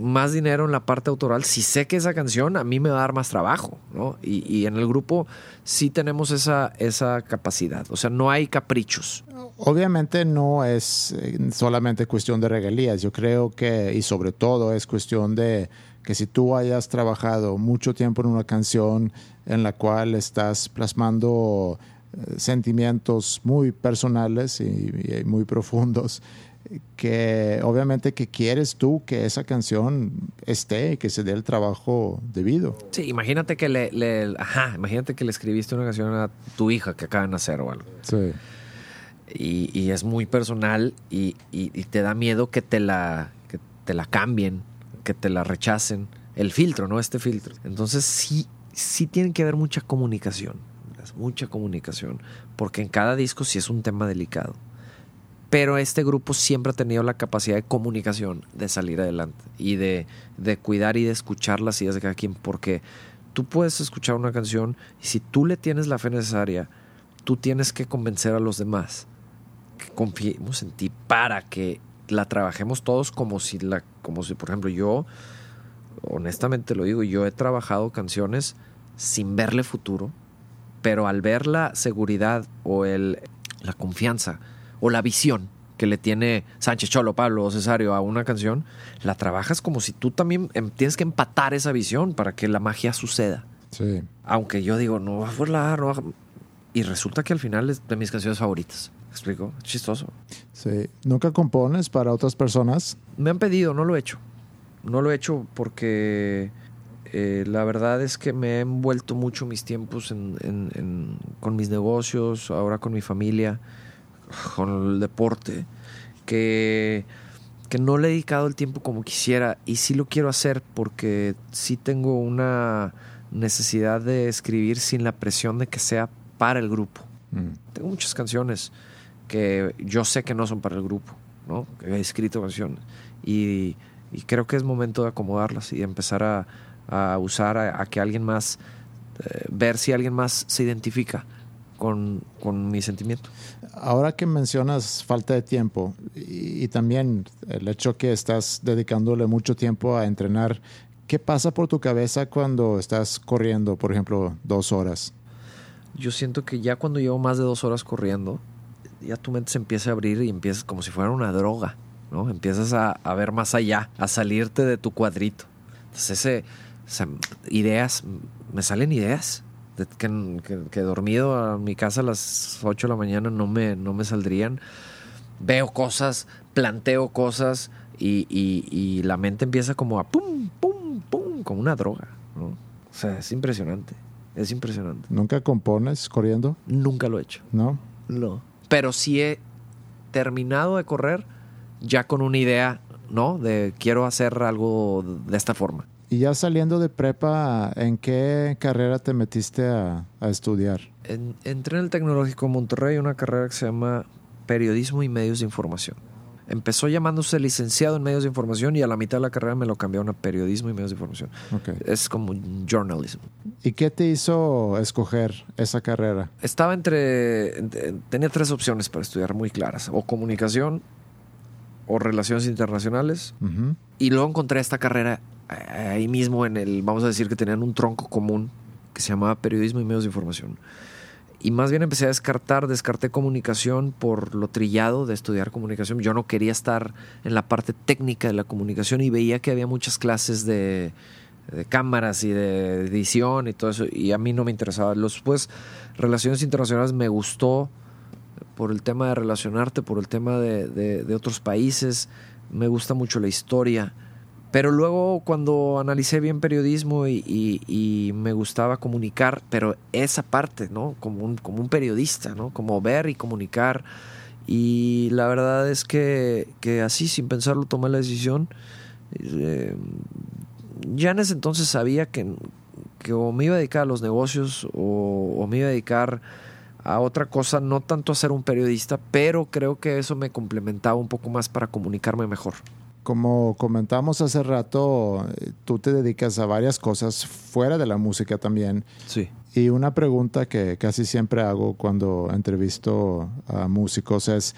más dinero en la parte autoral, si sé que esa canción a mí me va a dar más trabajo. Y, y en el grupo sí tenemos esa, esa capacidad, o sea, no hay caprichos.
Obviamente no es eh, solamente cuestión de regalías, yo creo que, y sobre todo es cuestión de que si tú hayas trabajado mucho tiempo en una canción en la cual estás plasmando eh, sentimientos muy personales y, muy profundos, que obviamente que quieres tú que esa canción esté y que se dé el trabajo debido.
Sí, imagínate que le, ajá, imagínate que le escribiste una canción a tu hija que acaba de nacer o algo.
Sí
y, es muy personal y, te da miedo que te, la, que te la cambien, que te la rechacen. El filtro, ¿no? Este filtro. Entonces sí, sí tiene que haber mucha comunicación, mucha comunicación, porque en cada disco sí es un tema delicado. Pero este grupo siempre ha tenido la capacidad de comunicación, de salir adelante y de, de cuidar y de escuchar las ideas de cada quien, porque tú puedes escuchar una canción y si tú le tienes la fe necesaria, tú tienes que convencer a los demás que confiemos en ti para que la trabajemos todos como si la, como si, por ejemplo, yo, honestamente lo digo, yo he trabajado canciones sin verle futuro, pero al ver la seguridad o el, la confianza o la visión que le tiene Sánchez Cholo, Pablo o Cesario a una canción, la trabajas como si tú también em, tienes que empatar esa visión para que la magia suceda.
Sí.
Aunque yo digo, no va a volar, no va a... Y resulta que al final es de mis canciones favoritas. ¿Me explico? Es chistoso.
Sí. ¿Nunca compones para otras personas?
Me han pedido, no lo he hecho. No lo he hecho porque eh, la verdad es que me he envuelto mucho mis tiempos en, en- en- con mis negocios, ahora con mi familia, con el deporte, que, que no le he dedicado el tiempo como quisiera y sí lo quiero hacer porque sí tengo una necesidad de escribir sin la presión de que sea para el grupo.
Mm.
Tengo muchas canciones que yo sé que no son para el grupo, ¿no? Que he escrito canciones. Y, y creo que es momento de acomodarlas y de empezar a, a usar a, a que alguien más, eh, ver si alguien más se identifica con, con mi sentimiento.
Ahora que mencionas falta de tiempo y, también el hecho que estás dedicándole mucho tiempo a entrenar, ¿qué pasa por tu cabeza cuando estás corriendo, por ejemplo, dos horas?
Yo siento que ya cuando llevo más de dos horas corriendo, ya tu mente se empieza a abrir y empiezas como si fuera una droga, ¿no? Empiezas a, ver más allá, a salirte de tu cuadrito. Entonces, ese, ideas, me salen ideas de que, que- que dormido a mi casa a las 8 de la mañana no me, no me saldrían. Veo cosas, planteo cosas y, y- y la mente empieza como a pum, pum, pum, como una droga, ¿no? O sea, es impresionante, es impresionante.
¿Nunca compones corriendo?
Nunca lo he hecho.
¿No?
No. Pero sí he terminado de correr ya con una idea, ¿no? De quiero hacer algo de esta forma.
Y ya saliendo de prepa, ¿en qué carrera te metiste a, a estudiar?
En- entré en el Tecnológico Monterrey una carrera que se llama Periodismo y Medios de Información. Empezó llamándose licenciado en medios de información y a la mitad de la carrera me lo cambiaron a periodismo y medios de información.
Ok.
Es como journalism.
¿Y qué te hizo escoger esa carrera?
Estaba entre- Tenía tres opciones para estudiar muy claras. O comunicación, o relaciones internacionales,
Ujú.
Y luego encontré esta carrera eh, ahí mismo en el, vamos a decir que tenían un tronco común que se llamaba periodismo y medios de información. Y más bien empecé a descartar, descarté comunicación por lo trillado de estudiar comunicación. Yo no quería estar en la parte técnica de la comunicación y veía que había muchas clases de, de cámaras y de edición y todo eso y a mí no me interesaba. Después, relaciones internacionales me gustó por el tema de relacionarte, por el tema de, de- de otros países, me gusta mucho la historia. Pero luego cuando analicé bien periodismo y, y- y me gustaba comunicar, pero esa parte, ¿no? Como un, como un periodista, ¿no? Como ver y comunicar. Y la verdad es que, que así, sin pensarlo, tomé la decisión. Eh, ya en ese entonces sabía que, que o me iba a dedicar a los negocios o, o me iba a dedicar a otra cosa, no tanto a ser un periodista, pero creo que eso me complementaba un poco más para comunicarme mejor.
Como comentamos hace rato, eh, tú te dedicas a varias cosas fuera de la música también.
Sí.
Y una pregunta que casi siempre hago cuando entrevisto a músicos es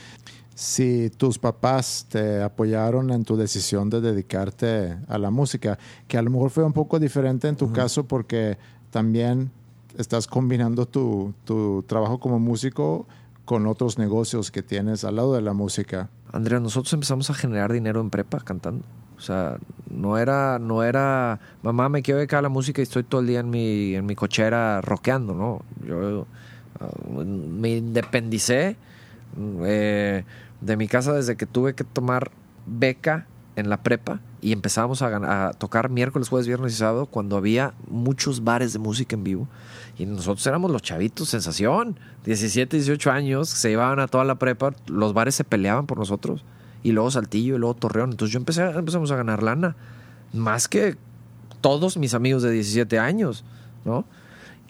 si tus papás te apoyaron en tu decisión de dedicarte a la música, que a lo mejor fue un poco diferente en tu caso porque también estás combinando tu, tu trabajo como músico con otros negocios que tienes al lado de la música.
Andrea, nosotros empezamos a generar dinero en prepa cantando. O sea, no era, no era, mamá, me quiero dedicar a la música y estoy todo el día en mi, en mi cochera rockeando, ¿no? Yo uh, me independicé eh, de mi casa desde que tuve que tomar beca en la prepa y empezábamos a, tocar miércoles, jueves, viernes y sábado cuando había muchos bares de música en vivo. Y nosotros éramos los chavitos, sensación. 17, 18 años, se llevaban a toda la prepa, los bares se peleaban por nosotros. Y luego Saltillo y luego Torreón. Entonces yo empecé, empezamos a ganar lana. Más que todos mis amigos de 17 años, ¿no?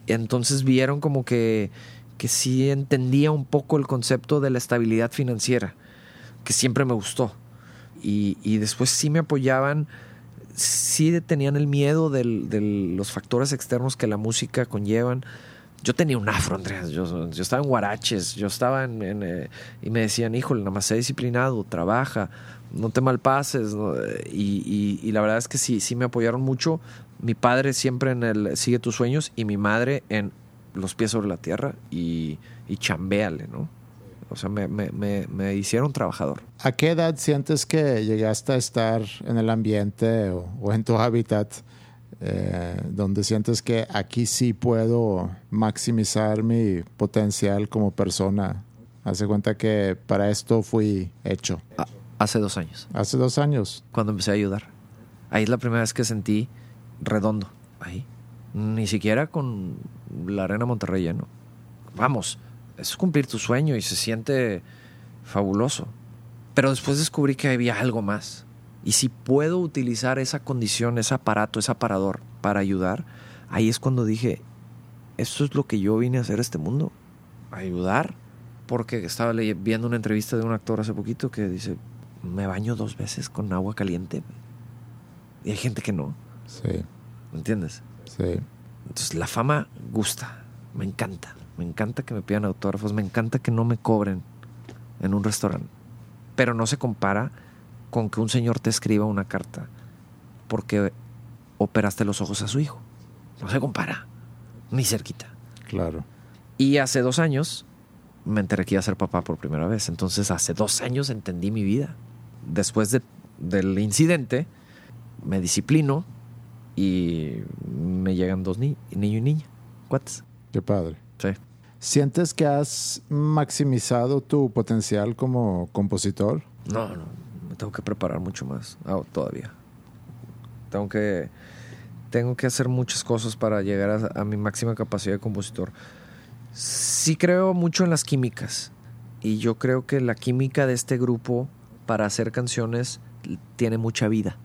Entonces vieron como que, que sí entendía un poco el concepto de la estabilidad financiera, que siempre me gustó. Y, después sí me apoyaban, sí tenían el miedo de los factores externos que la música conllevan. Yo tenía un afro, Andreas. Yo, estaba en guaraches, yo estaba en. eh, y me decían, híjole, nada más sé disciplinado, trabaja, no te malpases. y la verdad es que sí, sí me apoyaron mucho. Mi padre siempre en el Sigue tus sueños y mi madre en Los pies sobre la tierra y, y chambéale, ¿no? O sea, me, me, me, me hicieron trabajador.
¿A qué edad sientes que llegaste a estar en el ambiente o, o en tu hábitat eh, donde sientes que aquí sí puedo maximizar mi potencial como persona? Hace cuenta que para esto fui hecho.
A- hace dos años,
Hace dos años.
cuando empecé a ayudar. Ahí es la primera vez que sentí redondo. Ahí. Ni siquiera con la Arena Monterrey lleno. Vamos, es cumplir tu sueño y se siente fabuloso. Pero después descubrí que había algo más. Y si puedo utilizar esa condición, ese aparato, ese aparador para ayudar, ahí es cuando dije, esto es lo que yo vine a hacer a este mundo. Ayudar. Porque estaba viendo una entrevista de un actor hace poquito que dice, me baño dos veces con agua caliente. Y hay gente que no,
Sí,
¿me entiendes?
sí.
Entonces la fama gusta, me encanta. Me encanta que me pidan autógrafos, me encanta que no me cobren en un restaurante. Pero no se compara con que un señor te escriba una carta porque operaste los ojos a su hijo. No se compara, ni cerquita.
Claro.
Y hace dos años me enteré que iba a ser papá por primera vez. Entonces hace dos años entendí mi vida. Después de- del incidente, me disciplino y me llegan dos ni niño y niña. ¿Cuates?
Qué padre.
Sí.
¿Sientes que has maximizado tu potencial como compositor?
No, no, me tengo que preparar mucho más ah, todavía. Tengo que, tengo que hacer muchas cosas para llegar a, a mi máxima capacidad de compositor. Sí creo mucho en las químicas y yo creo que la química de este grupo para hacer canciones tiene mucha vida.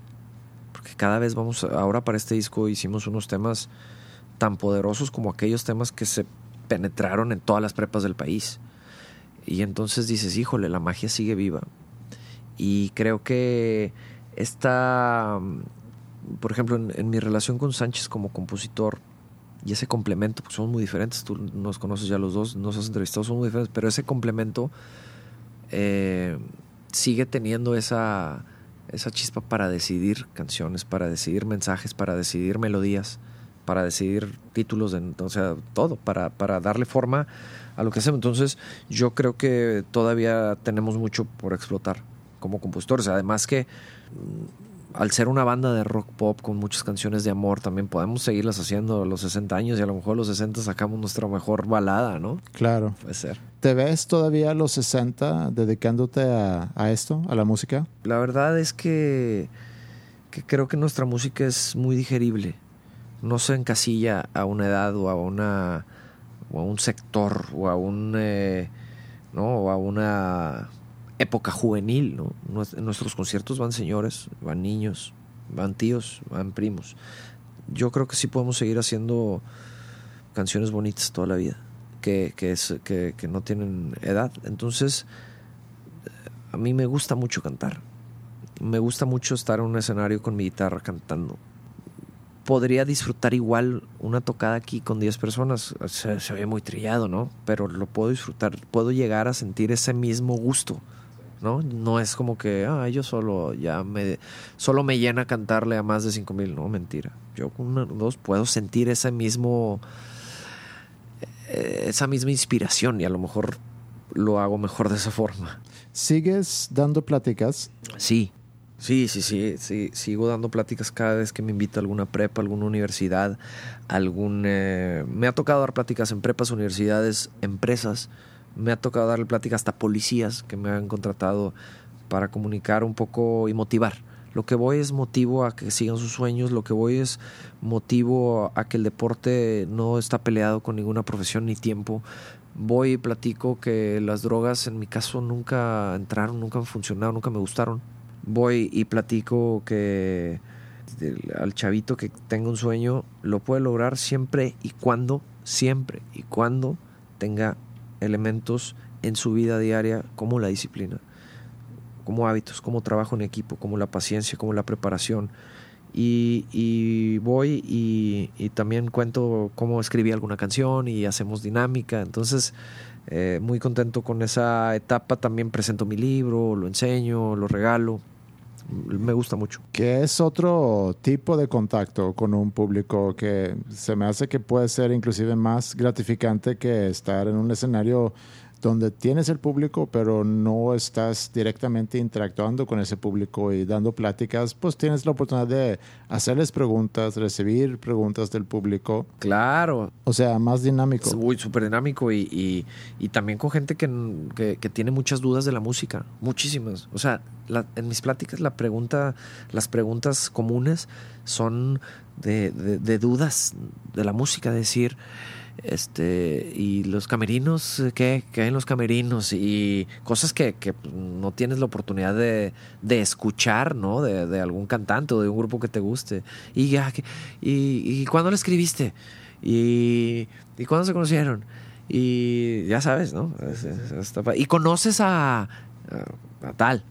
Porque cada vez vamos, ahora para este disco hicimos unos temas tan poderosos como aquellos temas que se penetraron en todas las prepas del país. Y entonces dices, híjole, la magia sigue viva. Y creo que esta, por ejemplo, en, mi relación con Sánchez como compositor, y ese complemento, pues somos muy diferentes, tú nos conoces ya los dos, nos has entrevistado, somos muy diferentes, pero ese complemento eh, sigue teniendo esa, esa chispa para decidir canciones, para decidir mensajes, para decidir melodías, para decidir títulos, de, o sea, todo, para, para darle forma a lo que hacemos. Entonces, yo creo que todavía tenemos mucho por explotar como compositores. Además que mm, al ser una banda de rock pop con muchas canciones de amor, también podemos seguirlas haciendo a los 60 años y a lo mejor a los 60 sacamos nuestra mejor balada, ¿no?
Claro.
Puede ser.
¿Te ves todavía a los 60 dedicándote a, a esto, a la música?
La verdad es que, que creo que nuestra música es muy digerible. No se encasilla a una edad o a una o a un sector o a un eh, no a una época juvenil, ¿no? En nuestros conciertos van señores, van niños, van tíos, van primos. Yo creo que sí podemos seguir haciendo canciones bonitas toda la vida, que, que, es, que, que no tienen edad. Entonces, a mí me gusta mucho cantar. Me gusta mucho estar en un escenario con mi guitarra cantando. Podría disfrutar igual una tocada aquí con 10 personas. Se, se ve muy trillado, ¿no? Pero lo puedo disfrutar. Puedo llegar a sentir ese mismo gusto, ¿no? No es como que, ah, yo solo ya me... Solo me llena cantarle a más de 5 mil. No, mentira. Yo con una, dos puedo sentir ese mismo... eh, Esa misma inspiración y a lo mejor lo hago mejor de esa forma.
¿Sigues dando pláticas?
Sí, sí, sí, sí, sí. Sigo dando pláticas cada vez que me invita a alguna prepa, alguna universidad, algún... eh, me ha tocado dar pláticas en prepas, universidades, empresas. Me ha tocado darle pláticas hasta policías que me han contratado para comunicar un poco y motivar. Lo que voy es motivo a que sigan sus sueños, lo que voy es motivo a que el deporte no está peleado con ninguna profesión ni tiempo. Voy y platico que las drogas en mi caso nunca entraron, nunca funcionaron, nunca me gustaron. Voy y platico que al chavito que tenga un sueño lo puede lograr siempre y cuando, siempre y cuando tenga elementos en su vida diaria como la disciplina, como hábitos, como trabajo en equipo, como la paciencia, como la preparación. Y, y voy y, y también cuento cómo escribí alguna canción y hacemos dinámica. Entonces, eh, muy contento con esa etapa. También presento mi libro, lo enseño, lo regalo. Me gusta mucho.
Que es otro tipo de contacto con un público que se me hace que puede ser inclusive más gratificante que estar en un escenario donde tienes el público, pero no estás directamente interactuando con ese público y dando pláticas, pues tienes la oportunidad de hacerles preguntas, recibir preguntas del público.
Claro.
O sea, más dinámico.
Uy, súper dinámico y, y, y, también con gente que, que, que, tiene muchas dudas de la música, muchísimas. O sea, la, en mis pláticas la pregunta, las preguntas comunes son de, de, de dudas de la música, decir este y los camerinos qué, qué hay en los camerinos y cosas que, que no tienes la oportunidad de, de escuchar no de, de, algún cantante o de un grupo que te guste. Y ya y, y cuándo lo escribiste y, y cuándo se conocieron y ya sabes no y conoces a, a, a tal.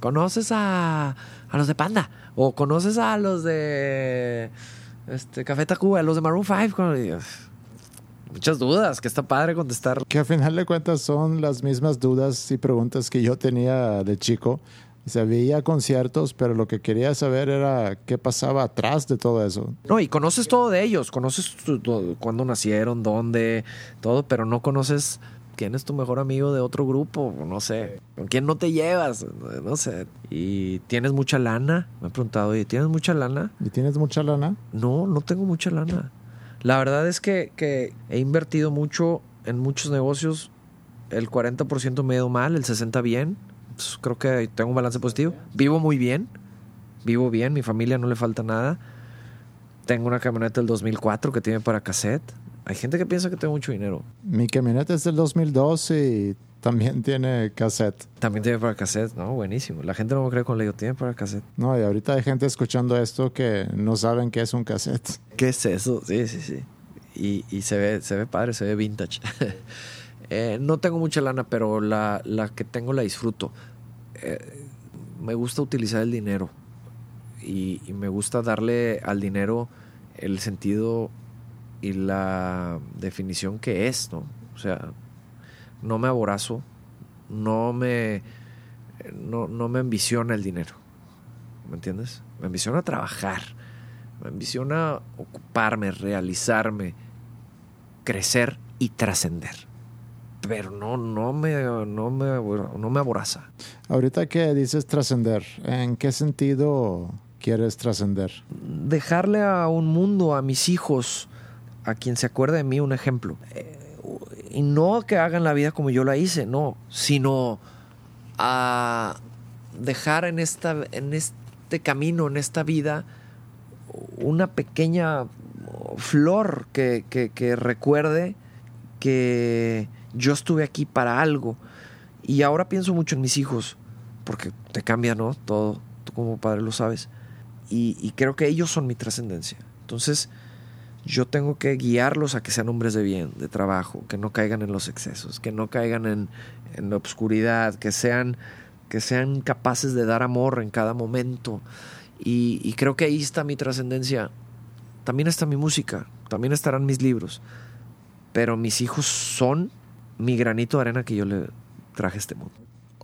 Conoces a, a los de Panda o conoces a los de este Café Tacuba los de Maroon 5 muchas dudas, que está padre contestar.
Que a final de cuentas son las mismas dudas y preguntas que yo tenía de chico. O sea, veía conciertos, pero lo que quería saber era qué pasaba atrás de todo eso.
No, y conoces todo de ellos, conoces cuándo nacieron, dónde, todo, pero no conoces quién es tu mejor amigo de otro grupo, no sé, con quién no te llevas, no sé. Y tienes mucha lana, me he preguntado, ¿y tienes mucha lana?
¿Y tienes mucha lana?
No, no tengo mucha lana. La verdad es que, que, he invertido mucho en muchos negocios. El 40% me ha ido mal, el 60% bien. Creo que tengo un balance positivo. Vivo muy bien. Vivo bien, mi familia no le falta nada. Tengo una camioneta del 2004 que tiene para cassette. Hay gente que piensa que tengo mucho dinero.
Mi camioneta es del 2002 y también tiene cassette.
También tiene para cassette, ¿no? Buenísimo. La gente no me cree cuando le digo, tiene para cassette.
No, y ahorita hay gente escuchando esto que no saben qué es un cassette.
¿Qué es eso? Sí, sí, sí. Y, y se, ve, se ve padre, se ve vintage. eh, no tengo mucha lana, pero la, la que tengo la disfruto. Eh, me gusta utilizar el dinero y, y me gusta darle al dinero el sentido y la definición que es, ¿no? O sea, no me aborazo, no me, no, no me ambiciona el dinero. ¿Me entiendes? Me ambiciona trabajar, me ambiciona ocuparme, realizarme, crecer y trascender. Pero no, no, me, no, me, no me aboraza.
Ahorita que dices trascender, ¿en qué sentido quieres trascender?
Dejarle a un mundo, a mis hijos, a quien se acuerde de mí, un ejemplo. Eh, y no que hagan la vida como yo la hice, no, sino a dejar en, esta, en este camino, en esta vida, una pequeña flor que, que, recuerde que yo estuve aquí para algo. Y ahora pienso mucho en mis hijos, porque te cambia, ¿no? Todo, tú como padre lo sabes. Y creo que ellos son mi trascendencia. Entonces, yo tengo que guiarlos a que sean hombres de bien, de trabajo, que no caigan en los excesos, que no caigan en, en la obscuridad, que sean, que sean capaces de dar amor en cada momento. Y, creo que ahí está mi trascendencia. También está mi música, también estarán mis libros, pero mis hijos son mi granito de arena que yo le traje a este mundo.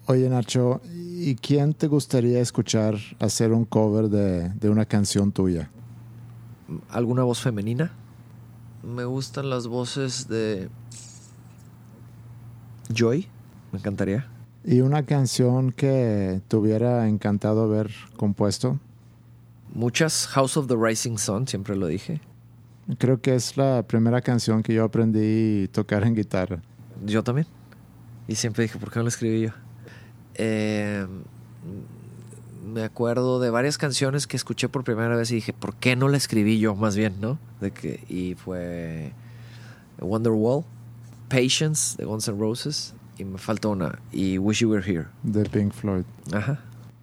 Oye Nacho, ¿y quién te gustaría escuchar hacer un cover de, de una canción tuya?
Alguna voz femenina. Me gustan las voces de Joy, me encantaría.
¿Y una canción que te hubiera encantado haber compuesto?
Muchas, House of the Rising Sun, siempre lo dije.
Creo que es la primera canción que yo aprendí a tocar en guitarra.
Yo también. Y siempre dije, ¿por qué no la escribí yo? Eh, me acuerdo de varias canciones que escuché por primera vez y dije, ¿por qué no la escribí yo más bien, no? De que, y fue Wonderwall, Patience de Guns N' Roses y me faltó una, y Wish You Were Here.
De Pink Floyd.
Ajá.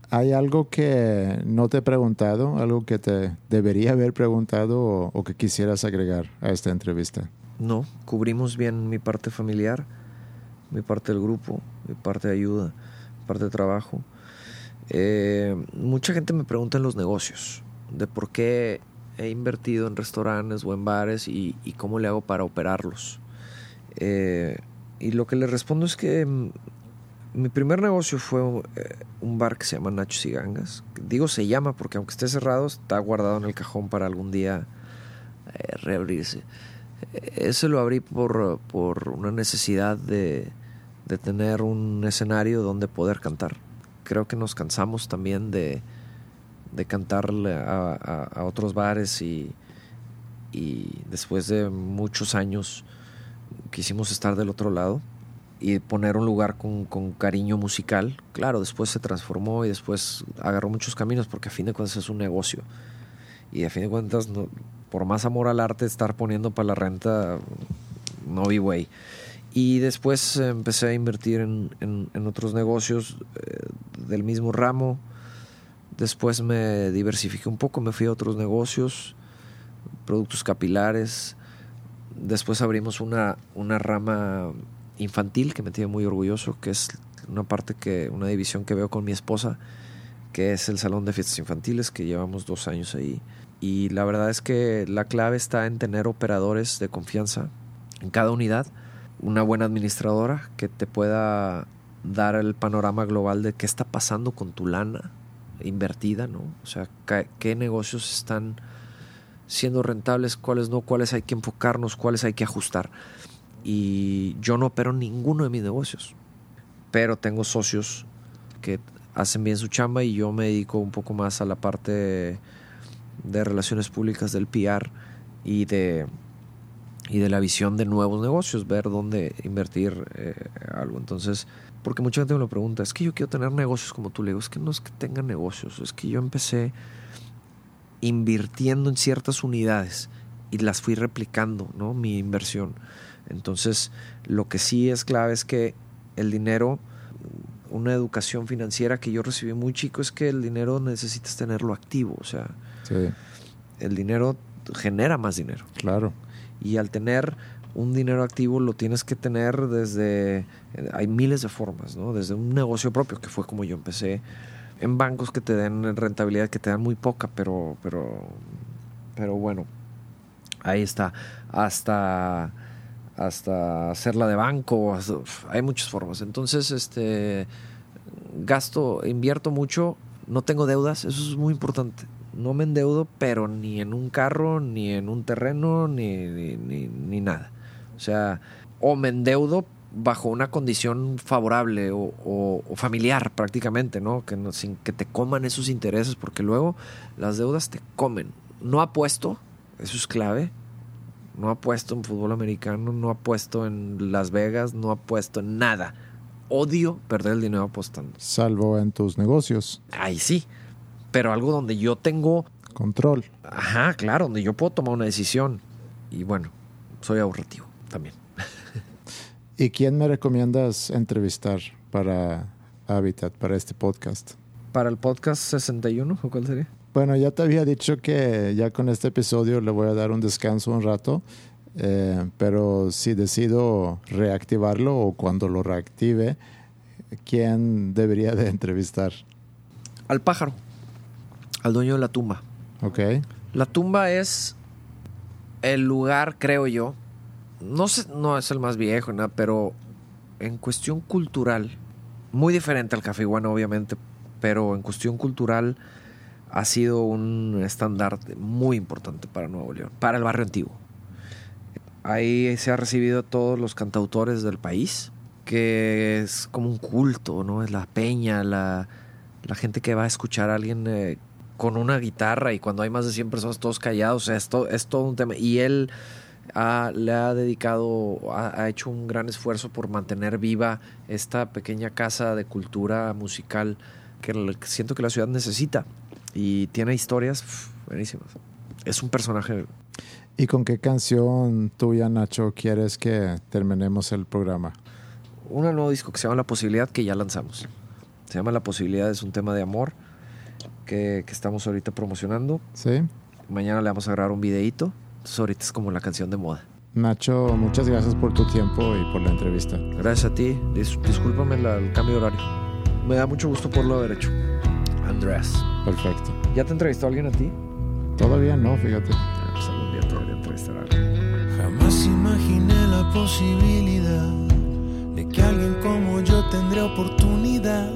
¿Hay algo que no te he preguntado, algo que te debería haber preguntado o, o que quisieras agregar a esta entrevista?
No, cubrimos bien mi parte familiar, mi parte del grupo, mi parte de ayuda, mi parte de trabajo. Eh, mucha gente me pregunta en los negocios de por qué he invertido en restaurantes o en bares y, cómo le hago para operarlos. Eh, y lo que le respondo es que mm, mi primer negocio fue eh, un bar que se llama Nachos y Gangas. Digo se llama porque aunque esté cerrado está guardado en el cajón para algún día reabrirse. Ese lo abrí por, por una necesidad de, de tener un escenario donde poder cantar. Creo que nos cansamos también de, de cantarle a, otros bares y, y después de muchos años quisimos estar del otro lado y poner un lugar con, con, cariño musical. Claro, después se transformó y después agarró muchos caminos porque a fin de cuentas es un negocio. Y a fin de cuentas, por más amor al arte, estar poniendo para la renta, no vi güey. Y después empecé a invertir en, en, otros negocios eh, del mismo ramo. Después me diversifiqué un poco, me fui a otros negocios, productos capilares. Después abrimos una, una rama infantil que me tiene muy orgulloso, que es una parte que, una división que veo con mi esposa, que es el salón de fiestas infantiles, que llevamos dos años ahí. Y la verdad es que la clave está en tener operadores de confianza en cada unidad, una buena administradora que te pueda dar el panorama global de qué está pasando con tu lana invertida, ¿no? O sea, qué negocios están siendo rentables, cuáles no, cuáles hay que enfocarnos, cuáles hay que ajustar y yo no opero ninguno de mis negocios, pero tengo socios que hacen bien su chamba y yo me dedico un poco más a la parte de relaciones públicas del PR y de y de la visión de nuevos negocios, ver dónde invertir eh, algo. Entonces, porque mucha gente me lo pregunta, es que yo quiero tener negocios como tú, le digo, es que no es que tenga negocios, es que yo empecé invirtiendo en ciertas unidades y las fui replicando, ¿no? Mi inversión. Entonces, lo que sí es clave es que el dinero, una educación financiera que yo recibí muy chico es que el dinero necesitas tenerlo activo, o sea, el dinero genera más dinero.
Claro.
Y al tener un dinero activo lo tienes que tener desde, hay miles de formas, ¿no? Desde un negocio propio, que fue como yo empecé, en bancos que te den rentabilidad, que te dan muy poca, pero, pero, pero bueno, ahí está, hasta hasta hacerla de banco, hay muchas formas. Entonces, este gasto, invierto mucho, no tengo deudas, eso es muy importante. No me endeudo, pero ni en un carro, ni en un terreno, ni, ni, nada. O sea, o me endeudo bajo una condición favorable o, familiar prácticamente, ¿no? Que no, sin que te coman esos intereses, porque luego las deudas te comen. No apuesto, eso es clave, no ha puesto en fútbol americano, no ha puesto en Las Vegas, no ha puesto en nada. Odio perder el dinero apostando.
Salvo en tus negocios.
Ahí sí. Pero algo donde yo tengo...
Control.
Ajá, claro, donde yo puedo tomar una decisión. Y bueno, soy ahorrativo también.
¿Y quién me recomiendas entrevistar para Habitat, para este podcast?
¿Para el podcast 61 o cuál sería?
Bueno, ya te había dicho que ya con este episodio le voy a dar un descanso un rato, eh, pero si decido reactivarlo o cuando lo reactive, ¿quién debería de entrevistar?
Al pájaro, al dueño de la tumba.
Ok.
La tumba es el lugar, creo yo, no, es el más viejo, pero en cuestión cultural, muy diferente al café iguana, obviamente, pero en cuestión cultural ha sido un estandarte muy importante para Nuevo León, para el barrio antiguo. Ahí se ha recibido a todos los cantautores del país, que es como un culto, ¿no? Es la peña, la, gente que va a escuchar a alguien eh, con una guitarra y cuando hay más de 100 personas todos callados, esto es todo un tema. Y él le ha dedicado, ha, hecho un gran esfuerzo por mantener viva esta pequeña casa de cultura musical que siento que la ciudad necesita y tiene historias buenísimas. Es un personaje.
¿Y con qué canción tuya, Nacho, quieres que terminemos el programa?
Un nuevo disco que se llama La Posibilidad, que ya lanzamos. Se llama La Posibilidad, es un tema de amor que, que estamos ahorita promocionando.
Sí.
Mañana le vamos a grabar un videíto. Entonces ahorita es como la canción de moda.
Nacho, muchas gracias por tu tiempo y por la entrevista.
Gracias a ti. discúlpame el cambio de horario. Me da mucho gusto por lo haber hecho. Andrés.
Perfecto.
¿Ya te entrevistó alguien a ti?
Todavía no, fíjate.
Ah, pues algún día te debería entrevistar a alguien.
Jamás imaginé la posibilidad de que alguien como yo tendría oportunidad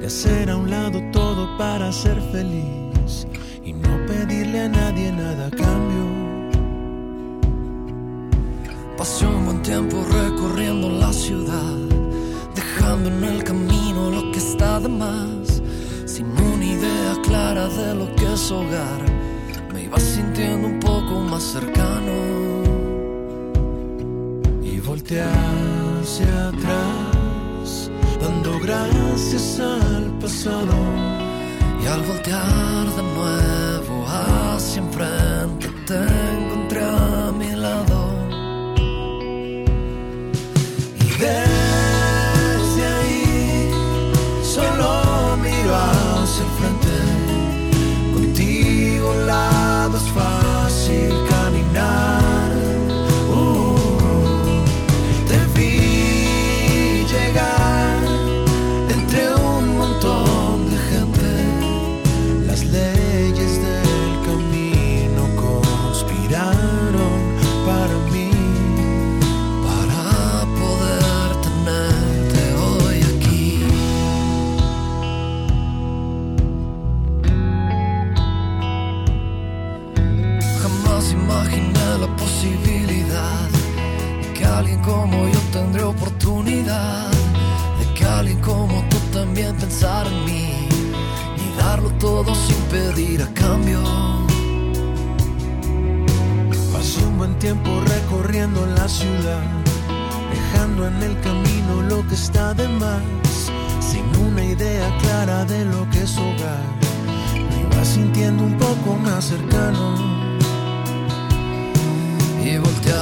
de hacer a un lado todo para ser feliz y no pedirle a nadie nada a cambio. Un buen tiempo recorriendo la ciudad buscando en el camino lo que está de más, sin una idea clara de lo que es hogar, me iba sintiendo un poco más cercano. Y volteé hacia atrás, dando gracias al pasado. Y al voltear de nuevo hacia enfrente también pensara en mí y darlo todo sin pedir a cambio. Pasé un buen tiempo recorriendo la ciudad, dejando en el camino lo que está de más, sin una idea clara de lo que es hogar. Me iba sintiendo un poco más cercano y volteé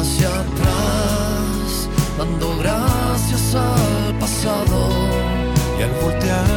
hacia atrás, dando gracias al voltear